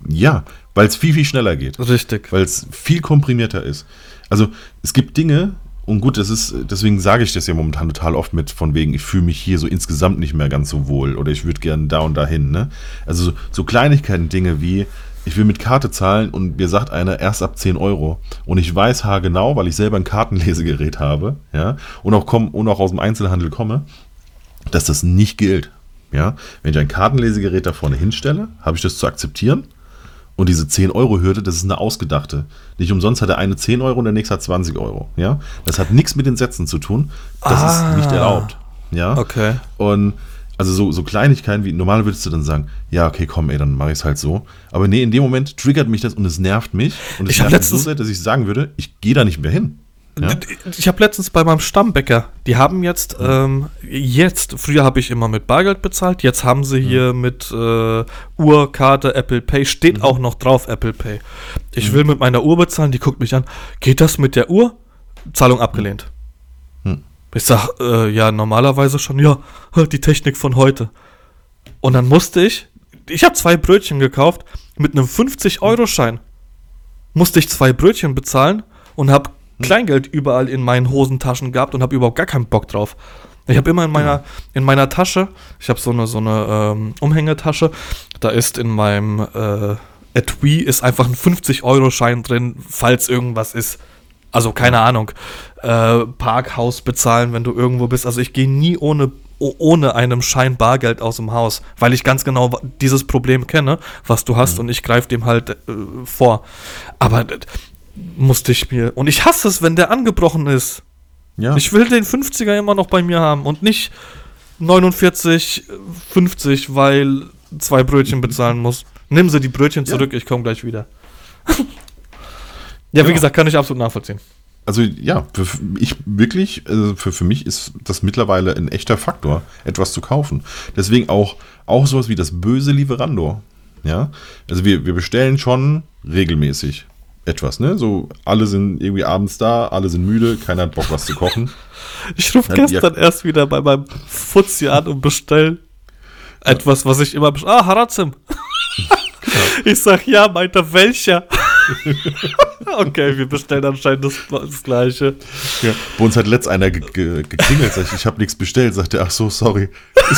Ja, weil es viel, viel schneller geht. Richtig. Weil es viel komprimierter ist. Also es gibt Dinge, und gut, das ist, deswegen sage ich das ja momentan total oft mit, von wegen, ich fühle mich hier so insgesamt nicht mehr ganz so wohl oder ich würde gerne da und dahin. Ne? Also so, so Kleinigkeiten, Dinge wie, ich will mit Karte zahlen und mir sagt einer erst ab 10 Euro. Und ich weiß haargenau, weil ich selber ein Kartenlesegerät habe, ja, und auch, komm, und auch aus dem Einzelhandel komme, dass das nicht gilt. Ja, wenn ich ein Kartenlesegerät da vorne hinstelle, habe ich das zu akzeptieren. Und diese 10-Euro-Hürde, das ist eine ausgedachte. Nicht umsonst hat der eine 10 Euro und der nächste hat 20 Euro. Ja? Das hat nichts mit den Sätzen zu tun. Das ah, ist nicht erlaubt. Ja. Okay. Und also so, so Kleinigkeiten wie, normal würdest du dann sagen, ja, okay, komm, ey, dann mache ich es halt so. Aber nee, in dem Moment triggert mich das und es nervt mich. Und es ich nervt mich so sehr, dass ich sagen würde, ich gehe da nicht mehr hin. Ja? Ich habe letztens bei meinem Stammbäcker, die haben jetzt, ähm, jetzt, früher habe ich immer mit Bargeld bezahlt, jetzt haben sie hier mhm. mit äh, Uhrkarte Apple Pay, steht mhm. auch noch drauf Apple Pay. Ich mhm. will mit meiner Uhr bezahlen, die guckt mich an, geht das mit der Uhr? Zahlung abgelehnt. Ich sag, äh, ja, normalerweise schon, ja, die Technik von heute. Und dann musste ich, ich habe zwei Brötchen gekauft, mit einem 50-Euro-Schein musste ich zwei Brötchen bezahlen und habe hm. Kleingeld überall in meinen Hosentaschen gehabt und habe überhaupt gar keinen Bock drauf. Ich habe immer in meiner, in meiner Tasche, ich habe so eine, so eine ähm, Umhängetasche, da ist in meinem äh, Etui ist einfach ein 50-Euro-Schein drin, falls irgendwas ist. Also keine Ahnung, äh, Parkhaus bezahlen, wenn du irgendwo bist. Also ich gehe nie ohne ohne einem Schein Bargeld aus dem Haus, weil ich ganz genau dieses Problem kenne, was du hast mhm. und ich greife dem halt äh, vor. Aber musste ich mir und ich hasse es, wenn der angebrochen ist. Ja. Ich will den 50er immer noch bei mir haben und nicht 49, 50, weil zwei Brötchen bezahlen muss. Nimm sie die Brötchen zurück, ja. ich komme gleich wieder. Ja, wie gesagt, kann ich absolut nachvollziehen. Also ja, für ich wirklich, also für, für mich ist das mittlerweile ein echter Faktor, etwas zu kaufen. Deswegen auch, auch sowas wie das böse Lieferando. Ja, also wir, wir bestellen schon regelmäßig etwas, ne? So, alle sind irgendwie abends da, alle sind müde, keiner hat Bock, was zu kochen. Ich rufe gestern ja. erst wieder bei meinem Fuzzi an und bestell etwas, was ich immer bestelle. Ah, Harazim. Ich sag, ja, meint er welcher? okay, wir bestellen anscheinend das, das Gleiche. Ja, bei uns hat letzt einer ge ge geklingelt, sag ich, habe nichts bestellt. Sagt er, ach so, sorry.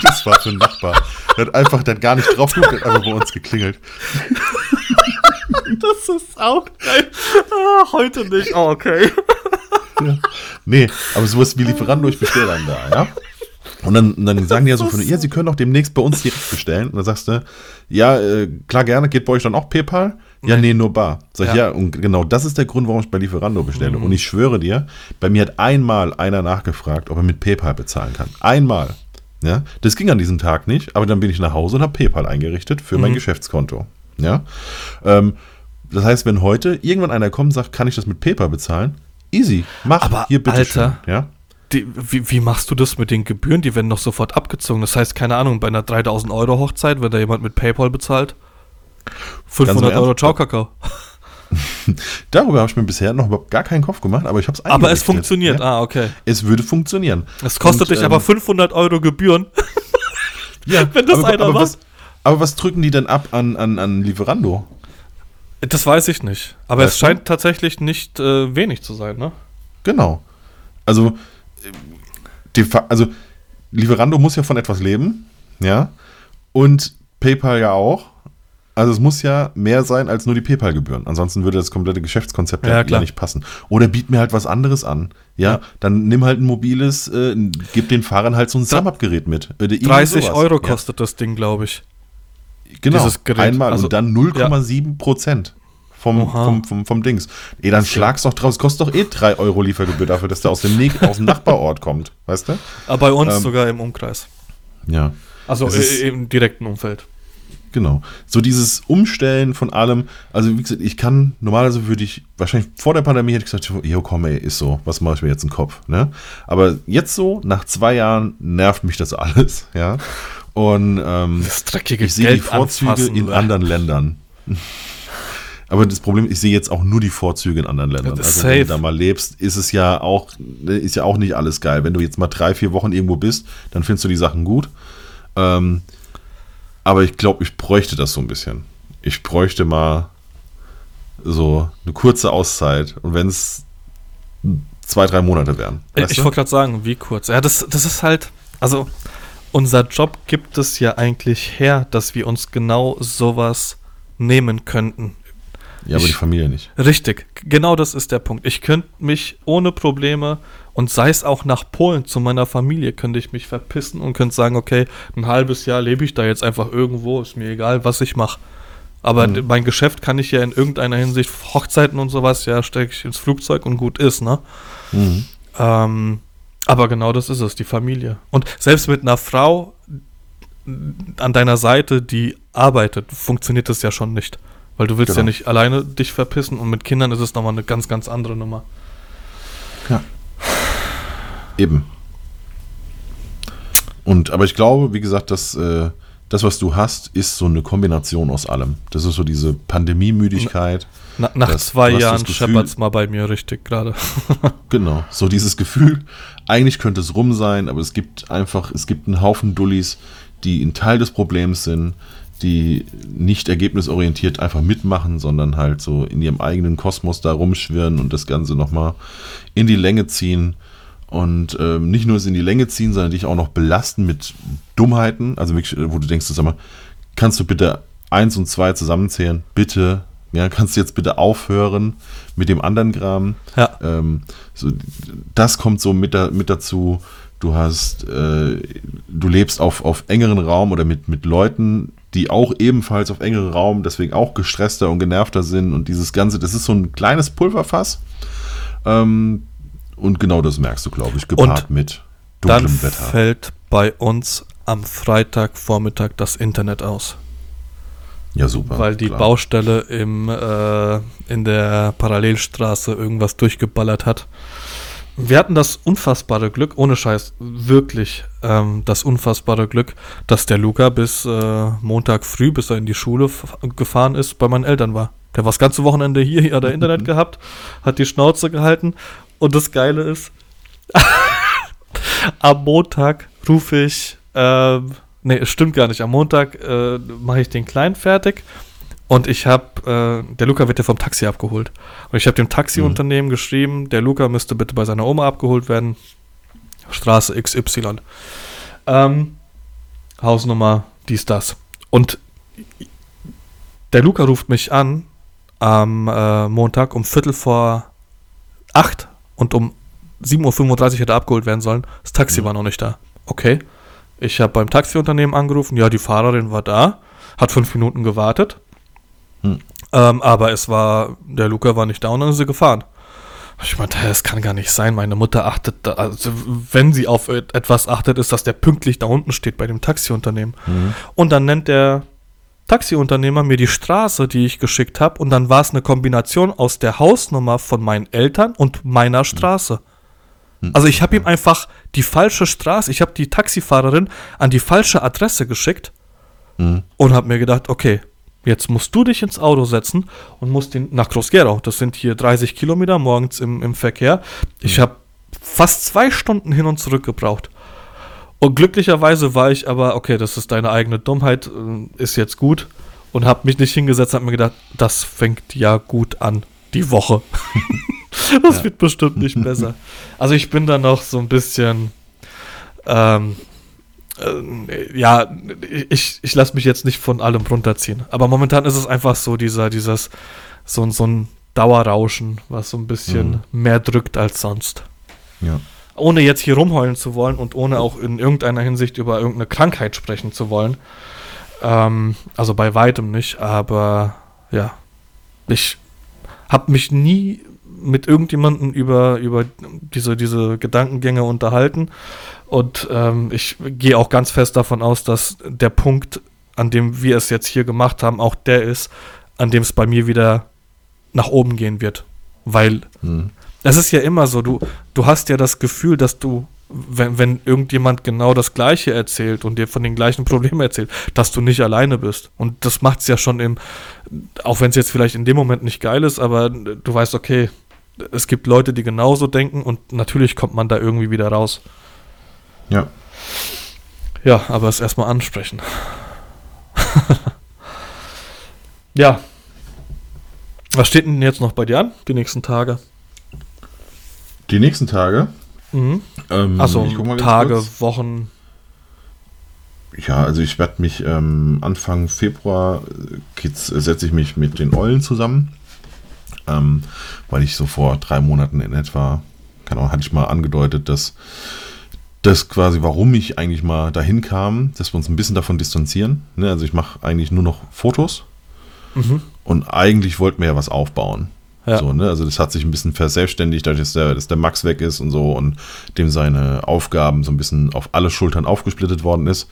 Das war für ein Nachbar. Der hat einfach dann gar nicht drauf geguckt, einfach bei uns geklingelt. Das ist auch geil. Ah, heute nicht. Oh, okay. Ja. Nee, aber sowas wie Lieferando, ich bestelle dann da, ja? Und dann, dann sagen die ja so von, ja, sie können auch demnächst bei uns direkt bestellen. Und dann sagst du, ja, äh, klar, gerne, geht bei euch dann auch PayPal? Ja, nee, nur bar. Sag ich, Ja. ja. und genau das ist der Grund, warum ich bei Lieferando bestelle. Mhm. Und ich schwöre dir, bei mir hat einmal einer nachgefragt, ob er mit PayPal bezahlen kann. Einmal. Ja, das ging an diesem Tag nicht, aber dann bin ich nach Hause und habe PayPal eingerichtet für mein Mhm. Geschäftskonto. Ja, ähm, das heißt, wenn heute irgendwann einer kommt und sagt, kann ich das mit PayPal bezahlen? Easy, mach Aber, hier bitte Alter. schön. Ja, Die, wie, wie machst du das mit den Gebühren? Die werden doch sofort abgezogen. Das heißt, keine Ahnung, bei einer 3000 Euro Hochzeit, wenn da jemand mit PayPal bezahlt, 500 im Euro, ciao, Kakao. darüber habe ich mir bisher noch überhaupt gar keinen Kopf gemacht, aber ich habe es Aber es funktioniert. Ja? Ah, okay. Es würde funktionieren. Es kostet Und, dich ähm, aber 500 Euro Gebühren. Ja, Wenn das aber, einer aber, macht. was, aber was drücken die denn ab an, an, an Lieferando? Das weiß ich nicht. Aber Weißt es du? scheint tatsächlich nicht äh, wenig zu sein, ne? Genau. Also, äh, fa- also Lieferando muss ja von etwas leben, ja, und PayPal ja auch. Also es muss ja mehr sein als nur die PayPal-Gebühren. Ansonsten würde das komplette Geschäftskonzept Ja, ja, nicht passen. Oder biet mir halt was anderes an. Ja, Ja. dann nimm halt ein mobiles, äh, gib den Fahrern halt so ein Sum-Up-Gerät mit. Irgendwie 30 sowas. Euro ja. kostet das Ding, glaube ich. Genau, dieses Gerät. einmal Also- und dann 0,7 Prozent vom, vom, vom, vom Dings. Ey, dann schlag's doch draus. Kostet doch eh 3 Euro Liefergebühr dafür, dass der aus dem, aus dem Nachbarort kommt. Weißt du? Aber bei uns Ähm, sogar im Umkreis. Ja, Also äh, im direkten Umfeld. Genau. So dieses Umstellen von allem. Also, wie gesagt, ich kann, normalerweise würde ich, wahrscheinlich vor der Pandemie hätte ich gesagt, jo, komm, ey, ist so. Was mache ich mir jetzt im Kopf? Ne? Aber jetzt so, nach zwei Jahren, nervt mich das alles. Ja. Und ähm, ich sehe die Vorzüge anfassen, in ne? anderen Ländern. Aber das Problem, ich sehe jetzt auch nur die Vorzüge in anderen Ländern. Also wenn du safe. da mal lebst, ist es ja auch, ist ja auch nicht alles geil. Wenn du jetzt mal drei, vier Wochen irgendwo bist, dann findest du die Sachen gut. Ähm, aber ich glaube, ich bräuchte das so ein bisschen. Ich bräuchte mal so eine kurze Auszeit. Und wenn es zwei, drei Monate wären. Äh, Ich wollte gerade sagen, wie kurz. Ja, das, das ist halt, also unser Job gibt es ja eigentlich her, dass wir uns genau sowas nehmen könnten. ja, aber ich- die Familie nicht. Richtig, genau das ist der Punkt. Ich könnte mich ohne Probleme und sei es auch nach Polen zu meiner Familie, könnte ich mich verpissen und könnte sagen, okay, ein halbes Jahr lebe ich da jetzt einfach irgendwo, ist mir egal, was ich mache. Aber Mhm. mein Geschäft kann ich ja in irgendeiner Hinsicht, Hochzeiten und sowas, ja, stecke ich ins Flugzeug und gut ist, ne? Mhm. Ähm, aber genau das ist es, die Familie. Und selbst mit einer Frau an deiner Seite, die arbeitet, funktioniert das ja schon nicht. Weil du willst ja Genau. nicht alleine dich verpissen und mit Kindern ist es nochmal eine ganz, ganz andere Nummer. Ja. Eben. Und, aber ich glaube, wie gesagt, dass äh, das, was du hast, ist so eine Kombination aus allem. Das ist so diese Pandemiemüdigkeit. Na, nach Das- zwei Jahren Gefühl- scheppert's mal bei mir richtig gerade. Genau. So dieses Gefühl, eigentlich könnte es rum sein, aber es gibt einfach, es gibt einen Haufen Dullis, die ein Teil des Problems sind, die nicht ergebnisorientiert einfach mitmachen, sondern halt so in ihrem eigenen Kosmos da rumschwirren und das Ganze nochmal in die Länge ziehen. Und ähm, nicht nur es in die Länge ziehen, sondern dich auch noch belasten mit Dummheiten. Also wirklich, wo du denkst, sag mal, kannst du bitte eins und zwei zusammenzählen? Bitte. Ja, kannst du jetzt bitte aufhören mit dem anderen Kram? Ja. Ähm, so, das kommt so mit, da, mit dazu. Du hast, äh, du lebst auf, auf engeren Raum oder mit, mit Leuten, die auch ebenfalls auf engeren Raum, deswegen auch gestresster und genervter sind und dieses Ganze, das ist so ein kleines Pulverfass. Ähm, und genau das merkst du, glaube ich, gepaart mit Dann dunklem Wetter. fällt bei uns am Freitagvormittag das Internet aus. Ja, super. weil die klar. Baustelle im, äh, in der Parallelstraße irgendwas durchgeballert hat. Wir hatten das unfassbare Glück, ohne Scheiß, wirklich ähm, das unfassbare Glück, dass der Luca bis äh, Montag früh, bis er in die Schule gefahren ist, bei meinen Eltern war. Der war das ganze Wochenende hier, hier hat er Internet gehabt, hat die Schnauze gehalten und das Geile ist, am Montag rufe ich, ähm, nee, es stimmt gar nicht, am Montag äh, mache ich den Kleinen fertig und ich habe, äh, der Luca wird ja vom Taxi abgeholt. Und ich habe dem Taxiunternehmen geschrieben, der Luca müsste bitte bei seiner Oma abgeholt werden. Straße XY. Ähm, Hausnummer, dies, das. Und der Luca ruft mich an am äh, Montag um Viertel vor acht und um 7.35 Uhr hätte er abgeholt werden sollen. Das Taxi Mhm. war noch nicht da. Okay. Ich habe beim Taxiunternehmen angerufen. Ja, die Fahrerin war da. Hat fünf Minuten gewartet. Mhm. Ähm, aber es war, der Luca war nicht da und dann ist sie gefahren. Ich meinte, es kann gar nicht sein. Meine Mutter achtet, da, also wenn sie auf etwas achtet, ist, dass der pünktlich da unten steht bei dem Taxiunternehmen. Mhm. Und dann nennt der Taxiunternehmer mir die Straße, die ich geschickt habe, und dann war es eine Kombination aus der Hausnummer von meinen Eltern und meiner Straße. Mhm. Also ich habe ihm einfach die falsche Straße, ich habe die Taxifahrerin an die falsche Adresse geschickt mhm. und habe mir gedacht, okay, Jetzt musst du dich ins Auto setzen und musst ihn nach Groß-Gerau. Das sind hier 30 Kilometer morgens im, im Verkehr. Ich mhm. habe fast zwei Stunden hin und zurück gebraucht. Und glücklicherweise war ich aber, okay, das ist deine eigene Dummheit, äh, ist jetzt gut. Und habe mich nicht hingesetzt, habe mir gedacht, das fängt ja gut an, die Woche. das ja. wird bestimmt nicht besser. Also ich bin da noch so ein bisschen, ähm, äh, ja, ich, ich lasse mich jetzt nicht von allem runterziehen. Aber momentan ist es einfach so, dieser, dieses, so, so ein Dauerrauschen, was so ein bisschen mhm. mehr drückt als sonst. Ja. Ohne jetzt hier rumheulen zu wollen und ohne auch in irgendeiner Hinsicht über irgendeine Krankheit sprechen zu wollen. Ähm, also bei weitem nicht, aber ja, ich habe mich nie mit irgendjemandem über, über diese, diese Gedankengänge unterhalten. Und ähm, ich gehe auch ganz fest davon aus, dass der Punkt, an dem wir es jetzt hier gemacht haben, auch der ist, an dem es bei mir wieder nach oben gehen wird. Weil mhm. Es ist ja immer so, du, du hast ja das Gefühl, dass du, wenn, wenn irgendjemand genau das Gleiche erzählt und dir von den gleichen Problemen erzählt, dass du nicht alleine bist. Und das macht es ja schon im, auch wenn es jetzt vielleicht in dem Moment nicht geil ist, aber du weißt, okay, es gibt Leute, die genauso denken und natürlich kommt man da irgendwie wieder raus. Ja. Ja, aber es erstmal ansprechen. ja. Was steht denn jetzt noch bei dir an, die nächsten Tage? Die nächsten Tage? Mhm. Ähm, Achso, Tage, kurz. Wochen. Ja, also ich werde mich ähm, Anfang Februar äh, setze ich mich mit den Eulen zusammen ähm, weil ich so vor drei Monaten in etwa, keine Ahnung, hatte ich mal angedeutet, dass das quasi, warum ich eigentlich mal dahin kam, dass wir uns ein bisschen davon distanzieren. Ne? Also ich mache eigentlich nur noch Fotos mhm. und eigentlich wollten wir ja was aufbauen. Ja. So, ne? Also das hat sich ein bisschen verselbstständigt, dadurch, dass der, dass der Max weg ist und so und dem seine Aufgaben so ein bisschen auf alle Schultern aufgesplittet worden ist.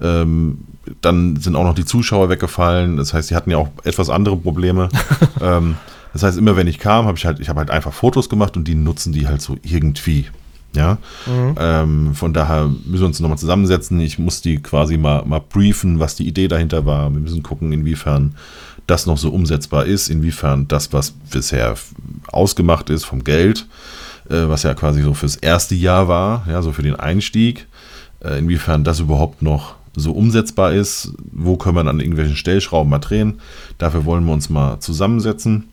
Ähm, dann sind auch noch die Zuschauer weggefallen. Das heißt, die hatten ja auch etwas andere Probleme. ähm, das heißt, immer wenn ich kam, habe ich halt, ich habe halt einfach Fotos gemacht und die nutzen die halt so irgendwie. Ja, mhm. ähm, von daher müssen wir uns nochmal zusammensetzen. Ich muss die quasi mal, mal briefen, was die Idee dahinter war. Wir müssen gucken, inwiefern das noch so umsetzbar ist, inwiefern das, was bisher ausgemacht ist vom Geld, äh, was ja quasi so fürs erste Jahr war, ja, so für den Einstieg, äh, inwiefern das überhaupt noch so umsetzbar ist, wo können wir an irgendwelchen Stellschrauben mal drehen. Dafür wollen wir uns mal zusammensetzen.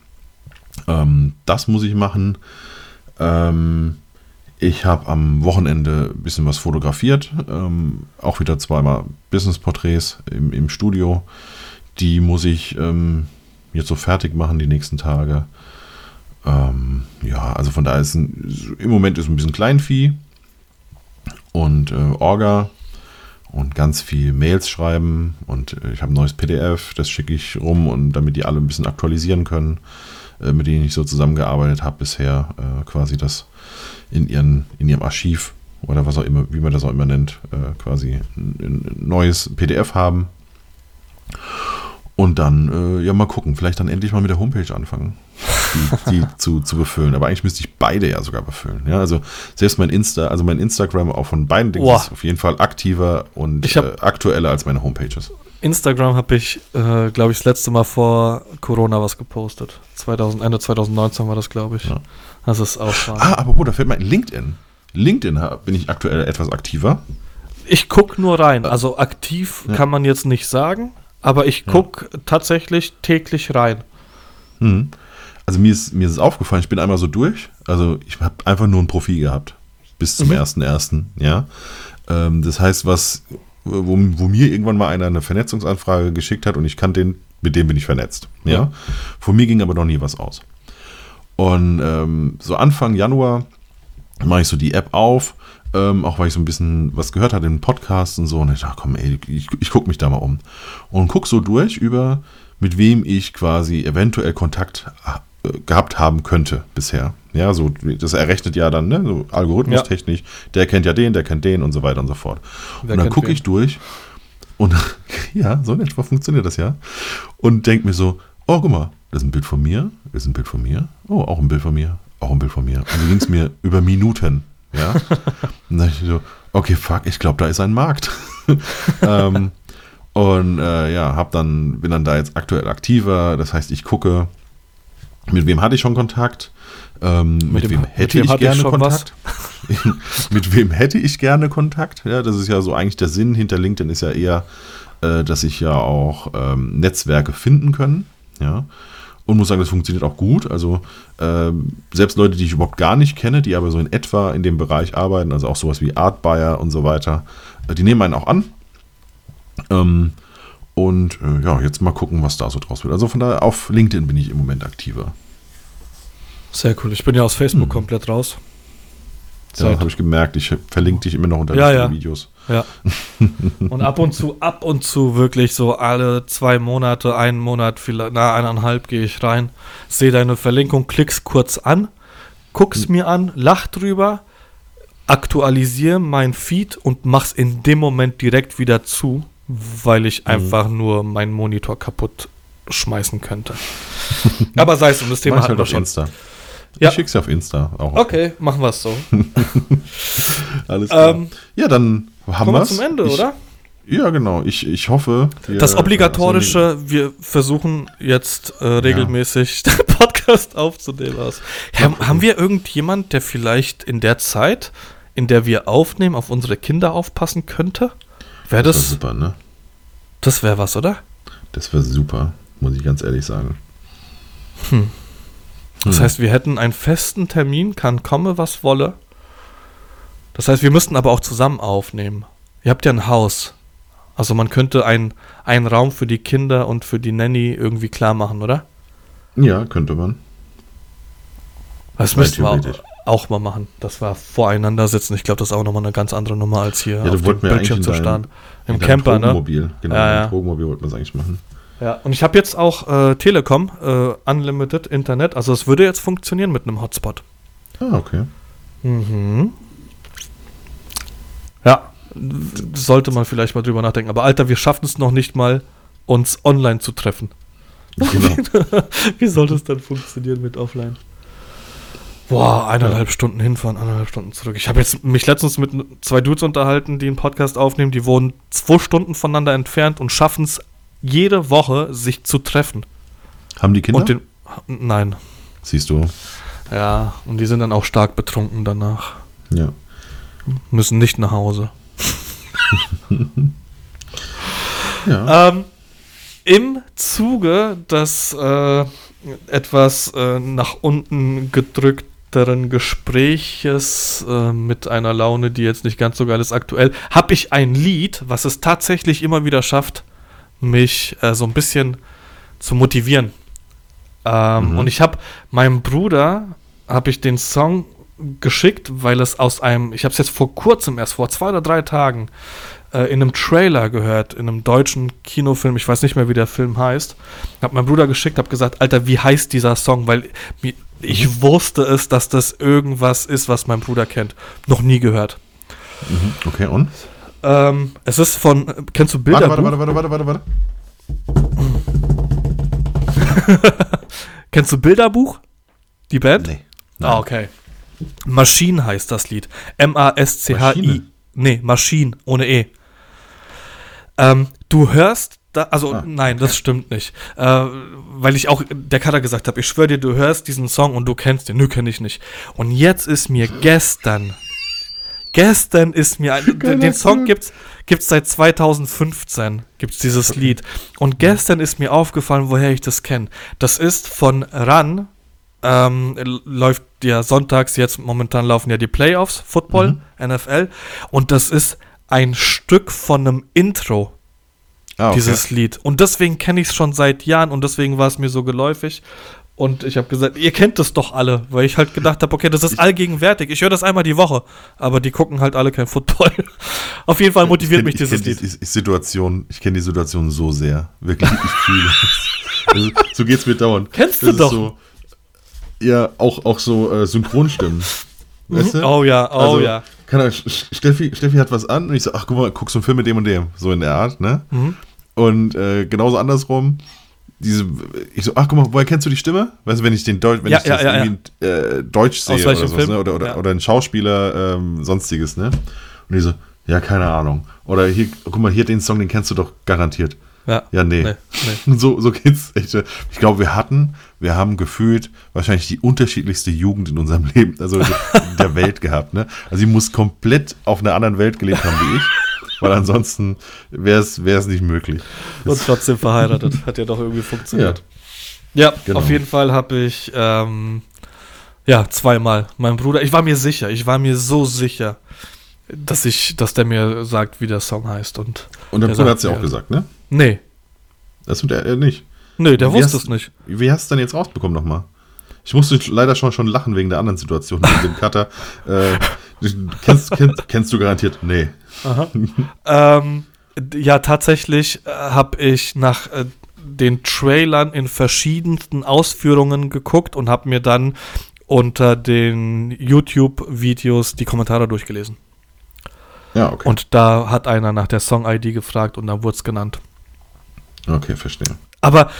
Ähm, das muss ich machen. Ähm, ich habe am Wochenende ein bisschen was fotografiert. Ähm, auch wieder zweimal Business-Porträts im, im, Studio. Die muss ich ähm, jetzt so fertig machen die nächsten Tage. Ähm, ja, also von daher ist ein, im Moment ist ein bisschen Kleinvieh und äh, Orga und ganz viel Mails schreiben und äh, ich habe ein neues PDF, das schicke ich rum und damit die alle ein bisschen aktualisieren können. Äh, mit denen ich so zusammengearbeitet habe bisher, äh, quasi das in, ihren, in ihrem Archiv oder was auch immer, wie man das auch immer nennt, äh, quasi ein, ein, neues PDF haben. Und dann, äh, ja, mal gucken, vielleicht dann endlich mal mit der Homepage anfangen, die, die zu, zu befüllen. Aber eigentlich müsste ich beide ja sogar befüllen. Ja, also selbst mein Insta, also mein Instagram auch von beiden Dingen ist auf jeden Fall aktiver und äh, aktueller als meine Homepages. Instagram habe ich, äh, glaube ich, das letzte Mal vor Corona was gepostet. 2000, Ende 2019 war das, glaube ich. Ja. Das ist auch schon. Ah, aber gut, da fällt mein LinkedIn. LinkedIn bin ich aktuell etwas aktiver. Ich gucke nur rein. Also aktiv ja. kann man jetzt nicht sagen, aber ich gucke ja. tatsächlich täglich rein. Hm. Also mir ist, mir ist es aufgefallen, ich bin einmal so durch. Also ich habe einfach nur ein Profil gehabt. Bis zum mhm. 1.1. Ja. Ähm, das heißt, was wo, wo, mir irgendwann mal einer eine Vernetzungsanfrage geschickt hat und ich kannte den, mit dem bin ich vernetzt. Ja. ja. Von mir ging aber noch nie was aus. Und ähm, so Anfang Januar mache ich so die App auf, Ähm, auch weil ich so ein bisschen was gehört hatte in Podcasts und so. Und ich dachte, komm, ey, ich, ich gucke mich da mal um. Und guck so durch über, mit wem ich quasi eventuell Kontakt äh, gehabt haben könnte bisher. Ja, so, das errechnet ja dann, ne, so algorithmustechnisch, ja. der kennt ja den, der kennt den und so weiter und so fort. Wer und dann gucke ich durch und ja, so in etwa funktioniert das ja. Und denke mir so, oh, guck mal, das ist ein Bild von mir, das ist ein Bild von mir, oh, auch ein Bild von mir, auch ein Bild von mir. Und so ging es mir über Minuten. Ja. Und dann ich so, okay, fuck, ich glaube, da ist ein Markt. ähm, und äh, ja, hab dann, bin dann da jetzt aktuell aktiver. Das heißt, ich gucke, mit wem hatte ich schon Kontakt? Ähm, mit, mit, wem hätte mit wem ich gerne ich Kontakt? mit wem hätte ich gerne Kontakt? Ja, das ist ja so eigentlich der Sinn hinter LinkedIn ist ja eher, äh, dass sich ja auch ähm, Netzwerke finden können. Ja. Und muss sagen, das funktioniert auch gut. Also ähm, selbst Leute, die ich überhaupt gar nicht kenne, die aber so in etwa in dem Bereich arbeiten, also auch sowas wie Art Buyer und so weiter, äh, die nehmen einen auch an. Ähm, und äh, ja, jetzt mal gucken, was da so draus wird. Also von daher auf LinkedIn bin ich im Moment aktiver. Sehr cool. Ich bin ja aus Facebook hm. komplett raus. Ja, habe ich gemerkt. Ich verlinke dich immer noch unter ja, den ja. Videos. Ja. und ab und zu, ab und zu wirklich so alle zwei Monate, einen Monat, vielleicht, na, eineinhalb gehe ich rein, sehe deine Verlinkung, klick's kurz an, guck's mir an, lach drüber, aktualisiere mein Feed und mach's in dem Moment direkt wieder zu, weil ich mhm. einfach nur meinen Monitor kaputt schmeißen könnte. Aber sei es um das Thema hatten halt wir schon. Insta. Ja. Ich schick's ja auf Insta auch. Okay, machen wir es so. Alles klar. Ähm, ja, dann haben wir zum Ende, ich, oder? Ja, genau. Ich, ich hoffe. Wir, das Obligatorische, so wir versuchen jetzt äh, regelmäßig ja. den Podcast aufzunehmen. Ja, haben wir irgendjemand, der vielleicht in der Zeit, in der wir aufnehmen, auf unsere Kinder aufpassen könnte? Wäre das. das wär super, ne? Das wäre was, oder? Das wäre super, muss ich ganz ehrlich sagen. Hm. Das hm. heißt, wir hätten einen festen Termin, kann komme, was wolle. Das heißt, wir müssten aber auch zusammen aufnehmen. Ihr habt ja ein Haus. Also man könnte ein, einen Raum für die Kinder und für die Nanny irgendwie klar machen, oder? Ja, könnte man. Das müssten wir auch, auch, mal machen. Das war voreinander sitzen. Ich glaube, das ist auch nochmal eine ganz andere Nummer als hier ja, auf dem Bildschirm zu starren. Im Camper, ne? Genau, ja, ja. im Drogenmobil wollten wir es eigentlich machen. Ja, und ich habe jetzt auch äh, Telekom, äh, Unlimited Internet, also es würde jetzt funktionieren mit einem Hotspot. Ah, okay. Mhm. Ja, sollte man vielleicht mal drüber nachdenken. Aber Alter, wir schaffen es noch nicht mal, uns online zu treffen. Genau. Wie soll das dann funktionieren mit offline? Boah, eineinhalb ja. Stunden hinfahren, eineinhalb Stunden zurück. Ich habe jetzt mich letztens mit zwei Dudes unterhalten, die einen Podcast aufnehmen, die wohnen zwei Stunden voneinander entfernt und schaffen es jede Woche sich zu treffen. Haben die Kinder? Und den, nein. Siehst du. Ja, und die sind dann auch stark betrunken danach. Ja. Müssen nicht nach Hause. ja. Ähm, Im Zuge des äh, etwas äh, nach unten gedrückteren Gespräches äh, mit einer Laune, die jetzt nicht ganz so geil ist aktuell, habe ich ein Lied, was es tatsächlich immer wieder schafft, mich äh, so ein bisschen zu motivieren. Ähm, mhm. Und ich habe meinem Bruder habe ich den Song geschickt, weil es aus einem, ich habe es jetzt vor kurzem erst vor zwei oder drei Tagen äh, in einem Trailer gehört, in einem deutschen Kinofilm, ich weiß nicht mehr, wie der Film heißt. Habe meinem Bruder geschickt, habe gesagt, Alter, wie heißt dieser Song? Weil ich wusste es, dass das irgendwas ist, was mein Bruder kennt. Noch nie gehört. Mhm. Okay, und? Ähm, es ist von. Kennst du Bilder? Warte, warte, warte, warte, warte, warte. Kennst du Bilderbuch? Die Band? Nee. Nein. Ah, okay. Maschine heißt das Lied. M-A-S-C-H-I. Nee, Maschine, ohne E. Ähm, du hörst da, also ah, nein, okay. das stimmt nicht. Äh, weil ich auch der Kader gesagt habe, ich schwöre dir, du hörst diesen Song und du kennst den. Nö, kenne ich nicht. Und jetzt ist mir gestern Gestern ist mir ein, den, den Song gibt's gibt's seit 2015 gibt's dieses Lied und gestern ist mir aufgefallen, woher ich das kenne. Das ist von Run. Ähm, läuft ja sonntags jetzt momentan laufen ja die Playoffs Football mhm. NFL und das ist ein Stück von einem Intro ah, okay. dieses Lied und deswegen kenne ich es schon seit Jahren und deswegen war es mir so geläufig Und ich habe gesagt, ihr kennt das doch alle, weil ich halt gedacht habe, okay, das ist allgegenwärtig. Ich höre das einmal die Woche, aber die gucken halt alle kein Football. Auf jeden Fall motiviert kenn, mich dieses Lied. Die, Situation, ich kenne die Situation so sehr. Wirklich, ich fühle es. Also, so geht's mir dauernd. Kennst das du doch. So, ja, auch, auch so äh, Synchronstimmen. Weißt du? Oh ja, oh Also, ja. Ahnung, Steffi, Steffi hat was an und ich so, ach guck mal, guckst du einen Film mit dem und dem. So in der Art, ne? Mhm. Und äh, genauso andersrum, diese, ich so, ach guck mal, woher kennst du die Stimme? Weißt du, wenn ich den Deutsch, wenn Ja, ich das ja, ja, irgendwie Äh, Deutsch sehe oder sowas, Film? ne? Oder, oder, oder ein Schauspieler, ähm, sonstiges, ne? Und die so, ja, keine Ahnung. Oder hier, guck mal, hier den Song, den kennst du doch garantiert. Ja, Ja, nee. nee, nee. So, so geht's echt. Ich glaube, wir hatten, wir haben gefühlt wahrscheinlich die unterschiedlichste Jugend in unserem Leben, also der Welt gehabt. Ne? Also sie muss komplett auf einer anderen Welt gelebt haben wie ich, weil ansonsten wäre es nicht möglich. Und trotzdem verheiratet. Hat ja doch irgendwie funktioniert. Ja, Genau. auf jeden Fall habe ich, ähm, ja, zweimal. Mein Bruder, ich war mir sicher, ich war mir so sicher, dass ich, dass der mir sagt, wie der Song heißt. Und, Und der Der Bruder hat es ja auch gesagt, ne? Nee, Das tut er nicht. nee, der Wie wusste hast- es nicht. Wie hast du denn jetzt rausbekommen nochmal? Ich musste leider schon, schon lachen wegen der anderen Situation, wegen dem Cutter. Äh, kennst, kennst, kennst du garantiert? Nee. Ähm, ja, tatsächlich äh, habe ich nach äh, den Trailern in verschiedensten Ausführungen geguckt und habe mir dann unter den YouTube-Videos die Kommentare durchgelesen. Ja, okay. Und da hat einer nach der Song-ID gefragt und dann wurde es genannt. Okay, verstehe. Aber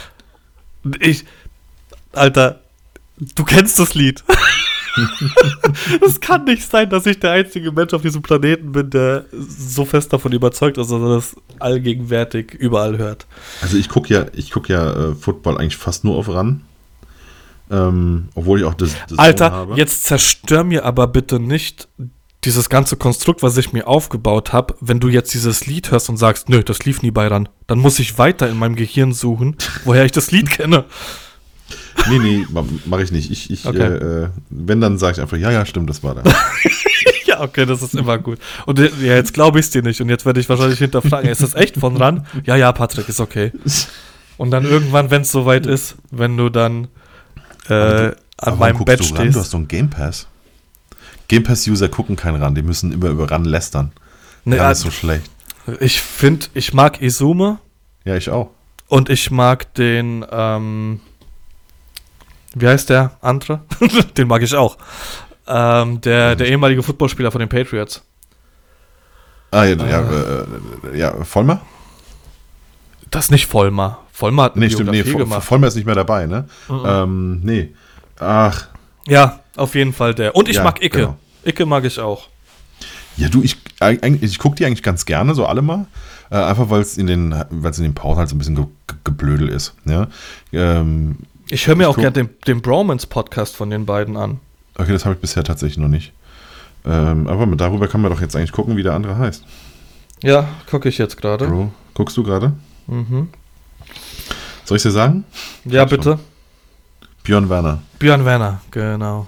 ich, Alter, du kennst das Lied. Es kann nicht sein, dass ich der einzige Mensch auf diesem Planeten bin, der so fest davon überzeugt ist, dass er das allgegenwärtig überall hört. Also ich gucke ja, ich guck ja äh, Football eigentlich fast nur auf ran. Ähm, obwohl ich auch das, das Alter, jetzt zerstör mir aber bitte nicht dieses ganze Konstrukt, was ich mir aufgebaut habe, wenn du jetzt dieses Lied hörst und sagst, nö, das lief nie bei ran, dann muss ich weiter in meinem Gehirn suchen, woher ich das Lied kenne. Nee, nee, ma- mach ich nicht. Ich, ich Okay. äh, äh, wenn, dann sage ich einfach, ja, ja, stimmt, das war da. Ja, okay, das ist immer gut. Und äh, ja, jetzt glaube ich es dir nicht. Und jetzt werde ich wahrscheinlich hinterfragen, ist das echt von ran? Ja, ja, Patrick, ist okay. Und dann irgendwann, wenn es soweit ist, wenn du dann äh, an meinem Bett du ran? Du hast stehst. so einen Game Pass. Game Pass-User gucken keinen ran, die müssen immer über ran lästern. Nee, äh, ist so schlecht. ich finde, ich mag Izume Ja, ich auch. und ich mag den, ähm, wie heißt der andere? den mag ich auch. Ähm, der, der ehemalige Footballspieler von den Patriots. Ah, ja, ja, äh, ja Vollmer? Das ist nicht Vollmer. Vollmer hat Nee, stimmt, nee, gemacht. Vollmer ist nicht mehr dabei, ne? Mhm. Ähm, nee. Ach, Ja, auf jeden Fall der. Und ich Ja, mag Icke. genau. Icke mag ich auch. Ja, du, ich, ich gucke die eigentlich ganz gerne, so alle mal. Äh, einfach weil es in den, weil es in den Pausen halt so ein bisschen ge ge geblödel ist. Ja? Ähm, Ich höre mir Ich auch gerne den, den Bromance-Podcast von den beiden an. okay, das habe ich bisher tatsächlich noch nicht. Ähm, aber darüber kann man doch jetzt eigentlich gucken, wie der andere heißt. Ja, gucke ich jetzt gerade. Bro, guckst du gerade? Mhm. Soll ich dir sagen? Ja, bitte. Björn Werner, Björn Werner, genau.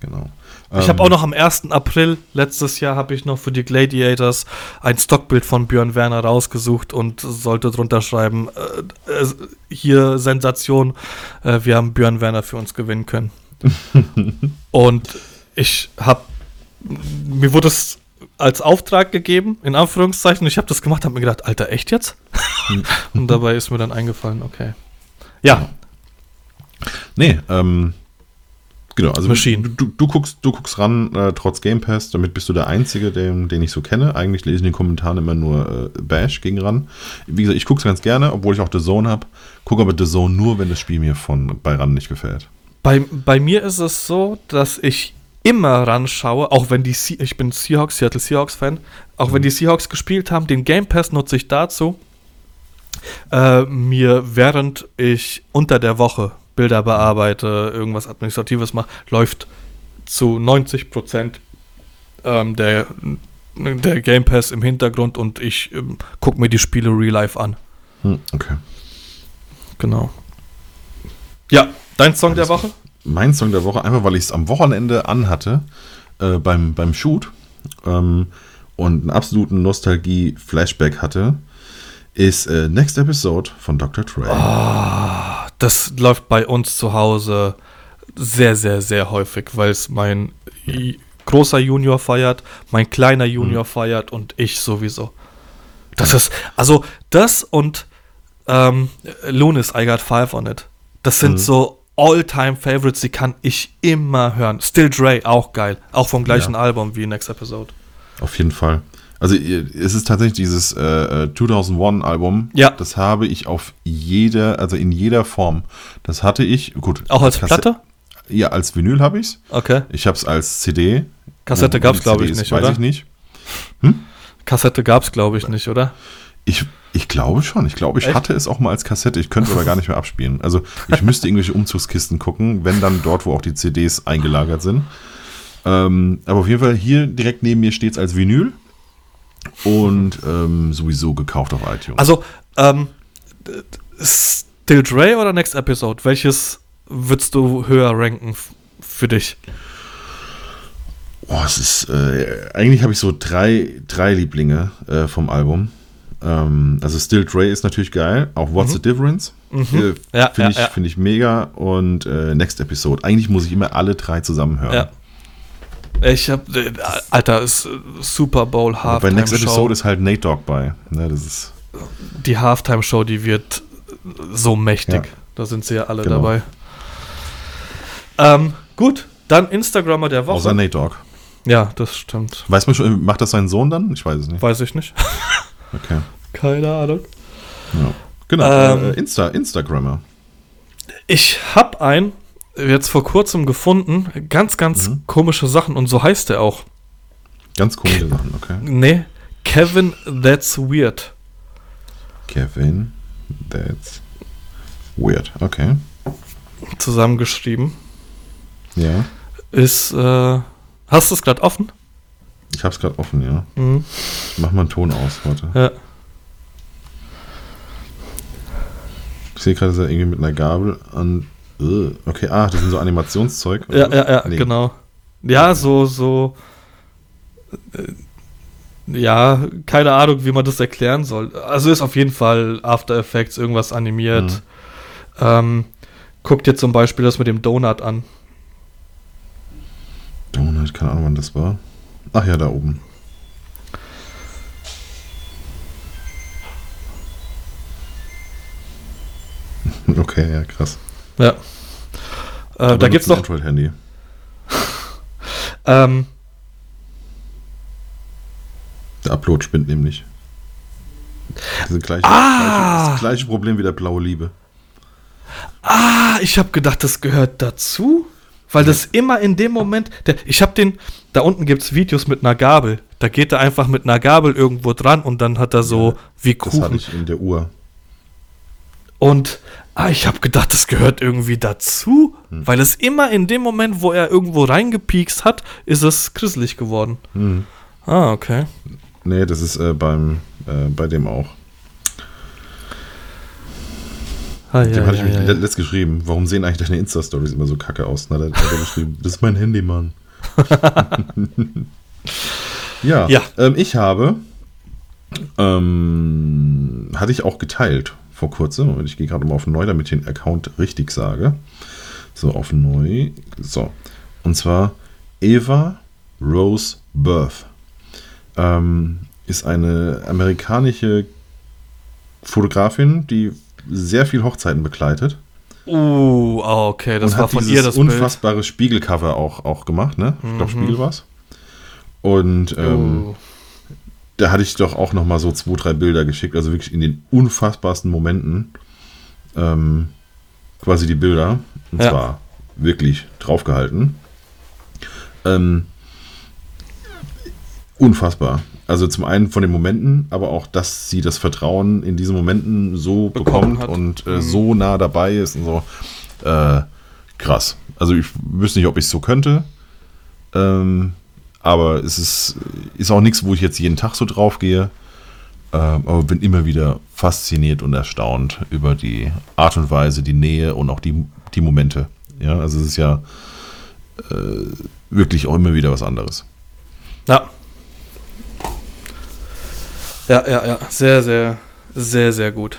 genau. Ich Ähm, habe auch noch am 1. April letztes Jahr habe ich noch für die Gladiators ein Stockbild von Björn Werner rausgesucht und sollte drunter schreiben, äh, äh, hier Sensation, äh, wir haben Björn Werner für uns gewinnen können. und ich habe, mir wurde es als Auftrag gegeben, in Anführungszeichen, und ich habe das gemacht, habe mir gedacht, Alter, echt jetzt? und dabei ist mir dann eingefallen, okay. Ja, Nee, ähm, genau, also Machine. Du, du, du, guckst, du guckst ran, äh, trotz Game Pass, damit bist du der Einzige, den, den ich so kenne. Eigentlich lese ich in den Kommentaren immer nur äh, Bash gegen ran. Wie gesagt, ich gucke es ganz gerne, obwohl ich auch The Zone habe. Gucke aber The Zone nur, wenn das Spiel mir von bei ran nicht gefällt. Bei, bei mir ist es so, dass ich immer ranschaue, auch wenn die Se ich bin Seahawks, Seattle Seahawks Fan, auch wenn die Seahawks gespielt haben, den Game Pass nutze ich dazu, äh, mir während ich unter der Woche Bilder bearbeite, irgendwas Administratives mache, läuft zu 90 Prozent ähm, der, der Game Pass im Hintergrund und ich ähm, gucke mir die Spiele real life an. Hm, okay. Genau. Ja, dein Song der Alles Woche? Mein Song der Woche, einfach weil ich es am Wochenende anhatte, äh, beim, beim Shoot ähm, und einen absoluten Nostalgie-Flashback hatte, ist äh, Next Episode von Dr. Dre. Ah, das läuft bei uns zu Hause sehr, sehr, sehr häufig, weil es mein großer Junior feiert, mein kleiner Junior feiert und ich sowieso. Das ist, also das und ähm, Lunis, I Got Five on It. Das sind Mhm. so All-Time-Favorites, die kann ich immer hören. Still Dre, auch geil. Auch vom gleichen Ja. Album wie Next Episode. Auf jeden Fall. Also es ist tatsächlich dieses äh, äh, 2001-Album. Ja. Das habe ich auf jeder, also in jeder Form. Das hatte ich, gut. Auch als Kasse- Platte? Ja, als Vinyl habe ich es. Okay. Ich habe es als CD. Kassette Wo gab's, die glaub CD ich, nicht, Weiß oder? ich nicht. Kassette gab's, glaube ich, nicht, oder? Ich, ich glaube schon. Ich glaube, ich Echt? hatte es auch mal als Kassette. Ich könnte aber gar nicht mehr abspielen. Also ich müsste irgendwelche Umzugskisten gucken, wenn dann dort, wo auch die CDs eingelagert sind. Ähm, aber auf jeden Fall hier direkt neben mir steht es als Vinyl und ähm, sowieso gekauft auf iTunes. Also, ähm, Still Dre oder Next Episode? Welches würdest du höher ranken für dich? Oh, es ist, äh, eigentlich habe ich so drei, drei Lieblinge äh, vom Album. Ähm, also Still Dre ist natürlich geil. Auch What's the Difference? Äh, Mhm. Ja, Finde ja, ich, ja. find ich mega. Und äh, Next Episode. Eigentlich muss ich immer alle drei zusammen hören. Ich hab, äh, Alter, ist äh, Super Bowl Aber bei Halftime Next Show. Episode ist halt Nate Dogg bei. Ne, das ist, Die Halftime Show, die wird so mächtig. Ja. Da sind sie ja alle Genau. dabei. Ähm, gut, dann Instagrammer der Woche. außer Nate Dogg. ja, das stimmt. Weiß man schon, macht das sein Sohn dann? Ich weiß es nicht. Weiß ich nicht. Okay. Keine Ahnung. Ja. Genau. Ähm, äh, Insta, Instagrammer. Ich hab einen jetzt vor kurzem gefunden. Ganz, ganz Mhm. komische Sachen und so heißt er auch. Ganz komische Sachen, okay. Nee, Kevin That's Weird. Kevin, that's weird. Okay. Zusammengeschrieben. Ja. Ist, äh, hast du es gerade offen? Ich hab's gerade offen, ja. Mhm. Ich mach mal einen Ton aus, warte. Ja. Ich sehe gerade, dass er irgendwie mit einer Gabel an. Äh, Okay, ah, das sind so Animationszeug. Ja, ja, ja, Nee. genau. Ja, so, so. äh, Ja, keine Ahnung, wie man das erklären soll. Also ist auf jeden Fall After Effects, irgendwas animiert. Mhm. Ähm, guck dir zum Beispiel das mit dem Donut an. Donut, keine Ahnung, wann das war. Ach ja, da oben. Okay, ja, krass. Ja. Äh, da gibt's noch. Android-Handy. Ähm, Der Upload spinnt nämlich. Das, ist gleiche, Ah! gleiche, das gleiche Problem wie der blaue Liebe. ah, ich habe gedacht, das gehört dazu. Weil das immer in dem Moment. Der, ich habe den. Da unten gibt's Videos mit einer Gabel. Da geht er einfach mit einer Gabel irgendwo dran und dann hat er so Ja, wie Das hatte Kuchen. ich in der Uhr. Und ah, ich habe gedacht, das gehört irgendwie dazu, Hm. weil es immer in dem Moment, wo er irgendwo reingepiekst hat, ist es grisselig geworden. Hm. Ah, okay. Nee, das ist äh, beim, äh, bei dem auch. Ah, Dem ja, hatte ich ja, mich ja, ja. letzt geschrieben. Warum sehen eigentlich deine Insta-Stories immer so kacke aus? Na, da hat er geschrieben, das ist mein Handy, Mann. ja, Ja. Ähm, ich habe, ähm, hatte ich auch geteilt vor kurzem. Und ich gehe gerade mal auf neu, damit ich den Account richtig sage. So, auf neu. So. Und zwar Eva Rose Birth. Ähm, ist eine amerikanische Fotografin, die sehr viel Hochzeiten begleitet. Uh, ah, okay, das und war hat von ihr das Bild. unfassbare Spiegelcover auch, auch gemacht, ne? Ich glaube, Mhm. Spiegel war's. Und ähm, Uh, da hatte ich doch auch noch mal so zwei, drei Bilder geschickt, also wirklich in den unfassbarsten Momenten ähm, quasi die Bilder. Und Ja. zwar wirklich draufgehalten. Ähm, unfassbar. Also zum einen von den Momenten, aber auch, dass sie das Vertrauen in diesen Momenten so Bekommen bekommt und äh, Mhm. so nah dabei ist und so. Äh, krass. Also ich wüsste nicht, ob ich es so könnte. Ähm, aber es ist, ist auch nichts, wo ich jetzt jeden Tag so drauf gehe. Ähm, aber bin immer wieder fasziniert und erstaunt über die Art und Weise, die Nähe und auch die, die Momente. Ja, also es ist ja äh, wirklich auch immer wieder was anderes. ja. Ja, ja, ja. Sehr, sehr, sehr, sehr gut.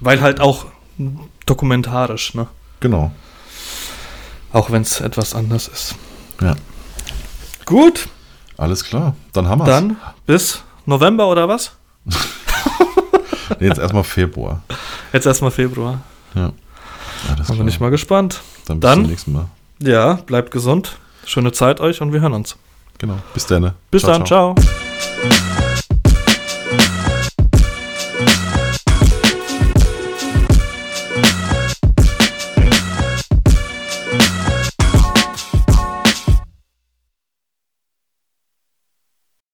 Weil halt auch dokumentarisch, ne? Genau. Auch wenn es etwas anders ist. Ja. Gut, Alles klar. Dann haben wir dann bis November oder was? Nee, jetzt erstmal Februar. Jetzt erstmal Februar. Ja. Alles Da bin ich mal gespannt. Dann bis Dann- zum nächsten Mal. Ja, bleibt gesund. Schöne Zeit euch und wir hören uns. Genau. Bis dann. Bis dann, ciao.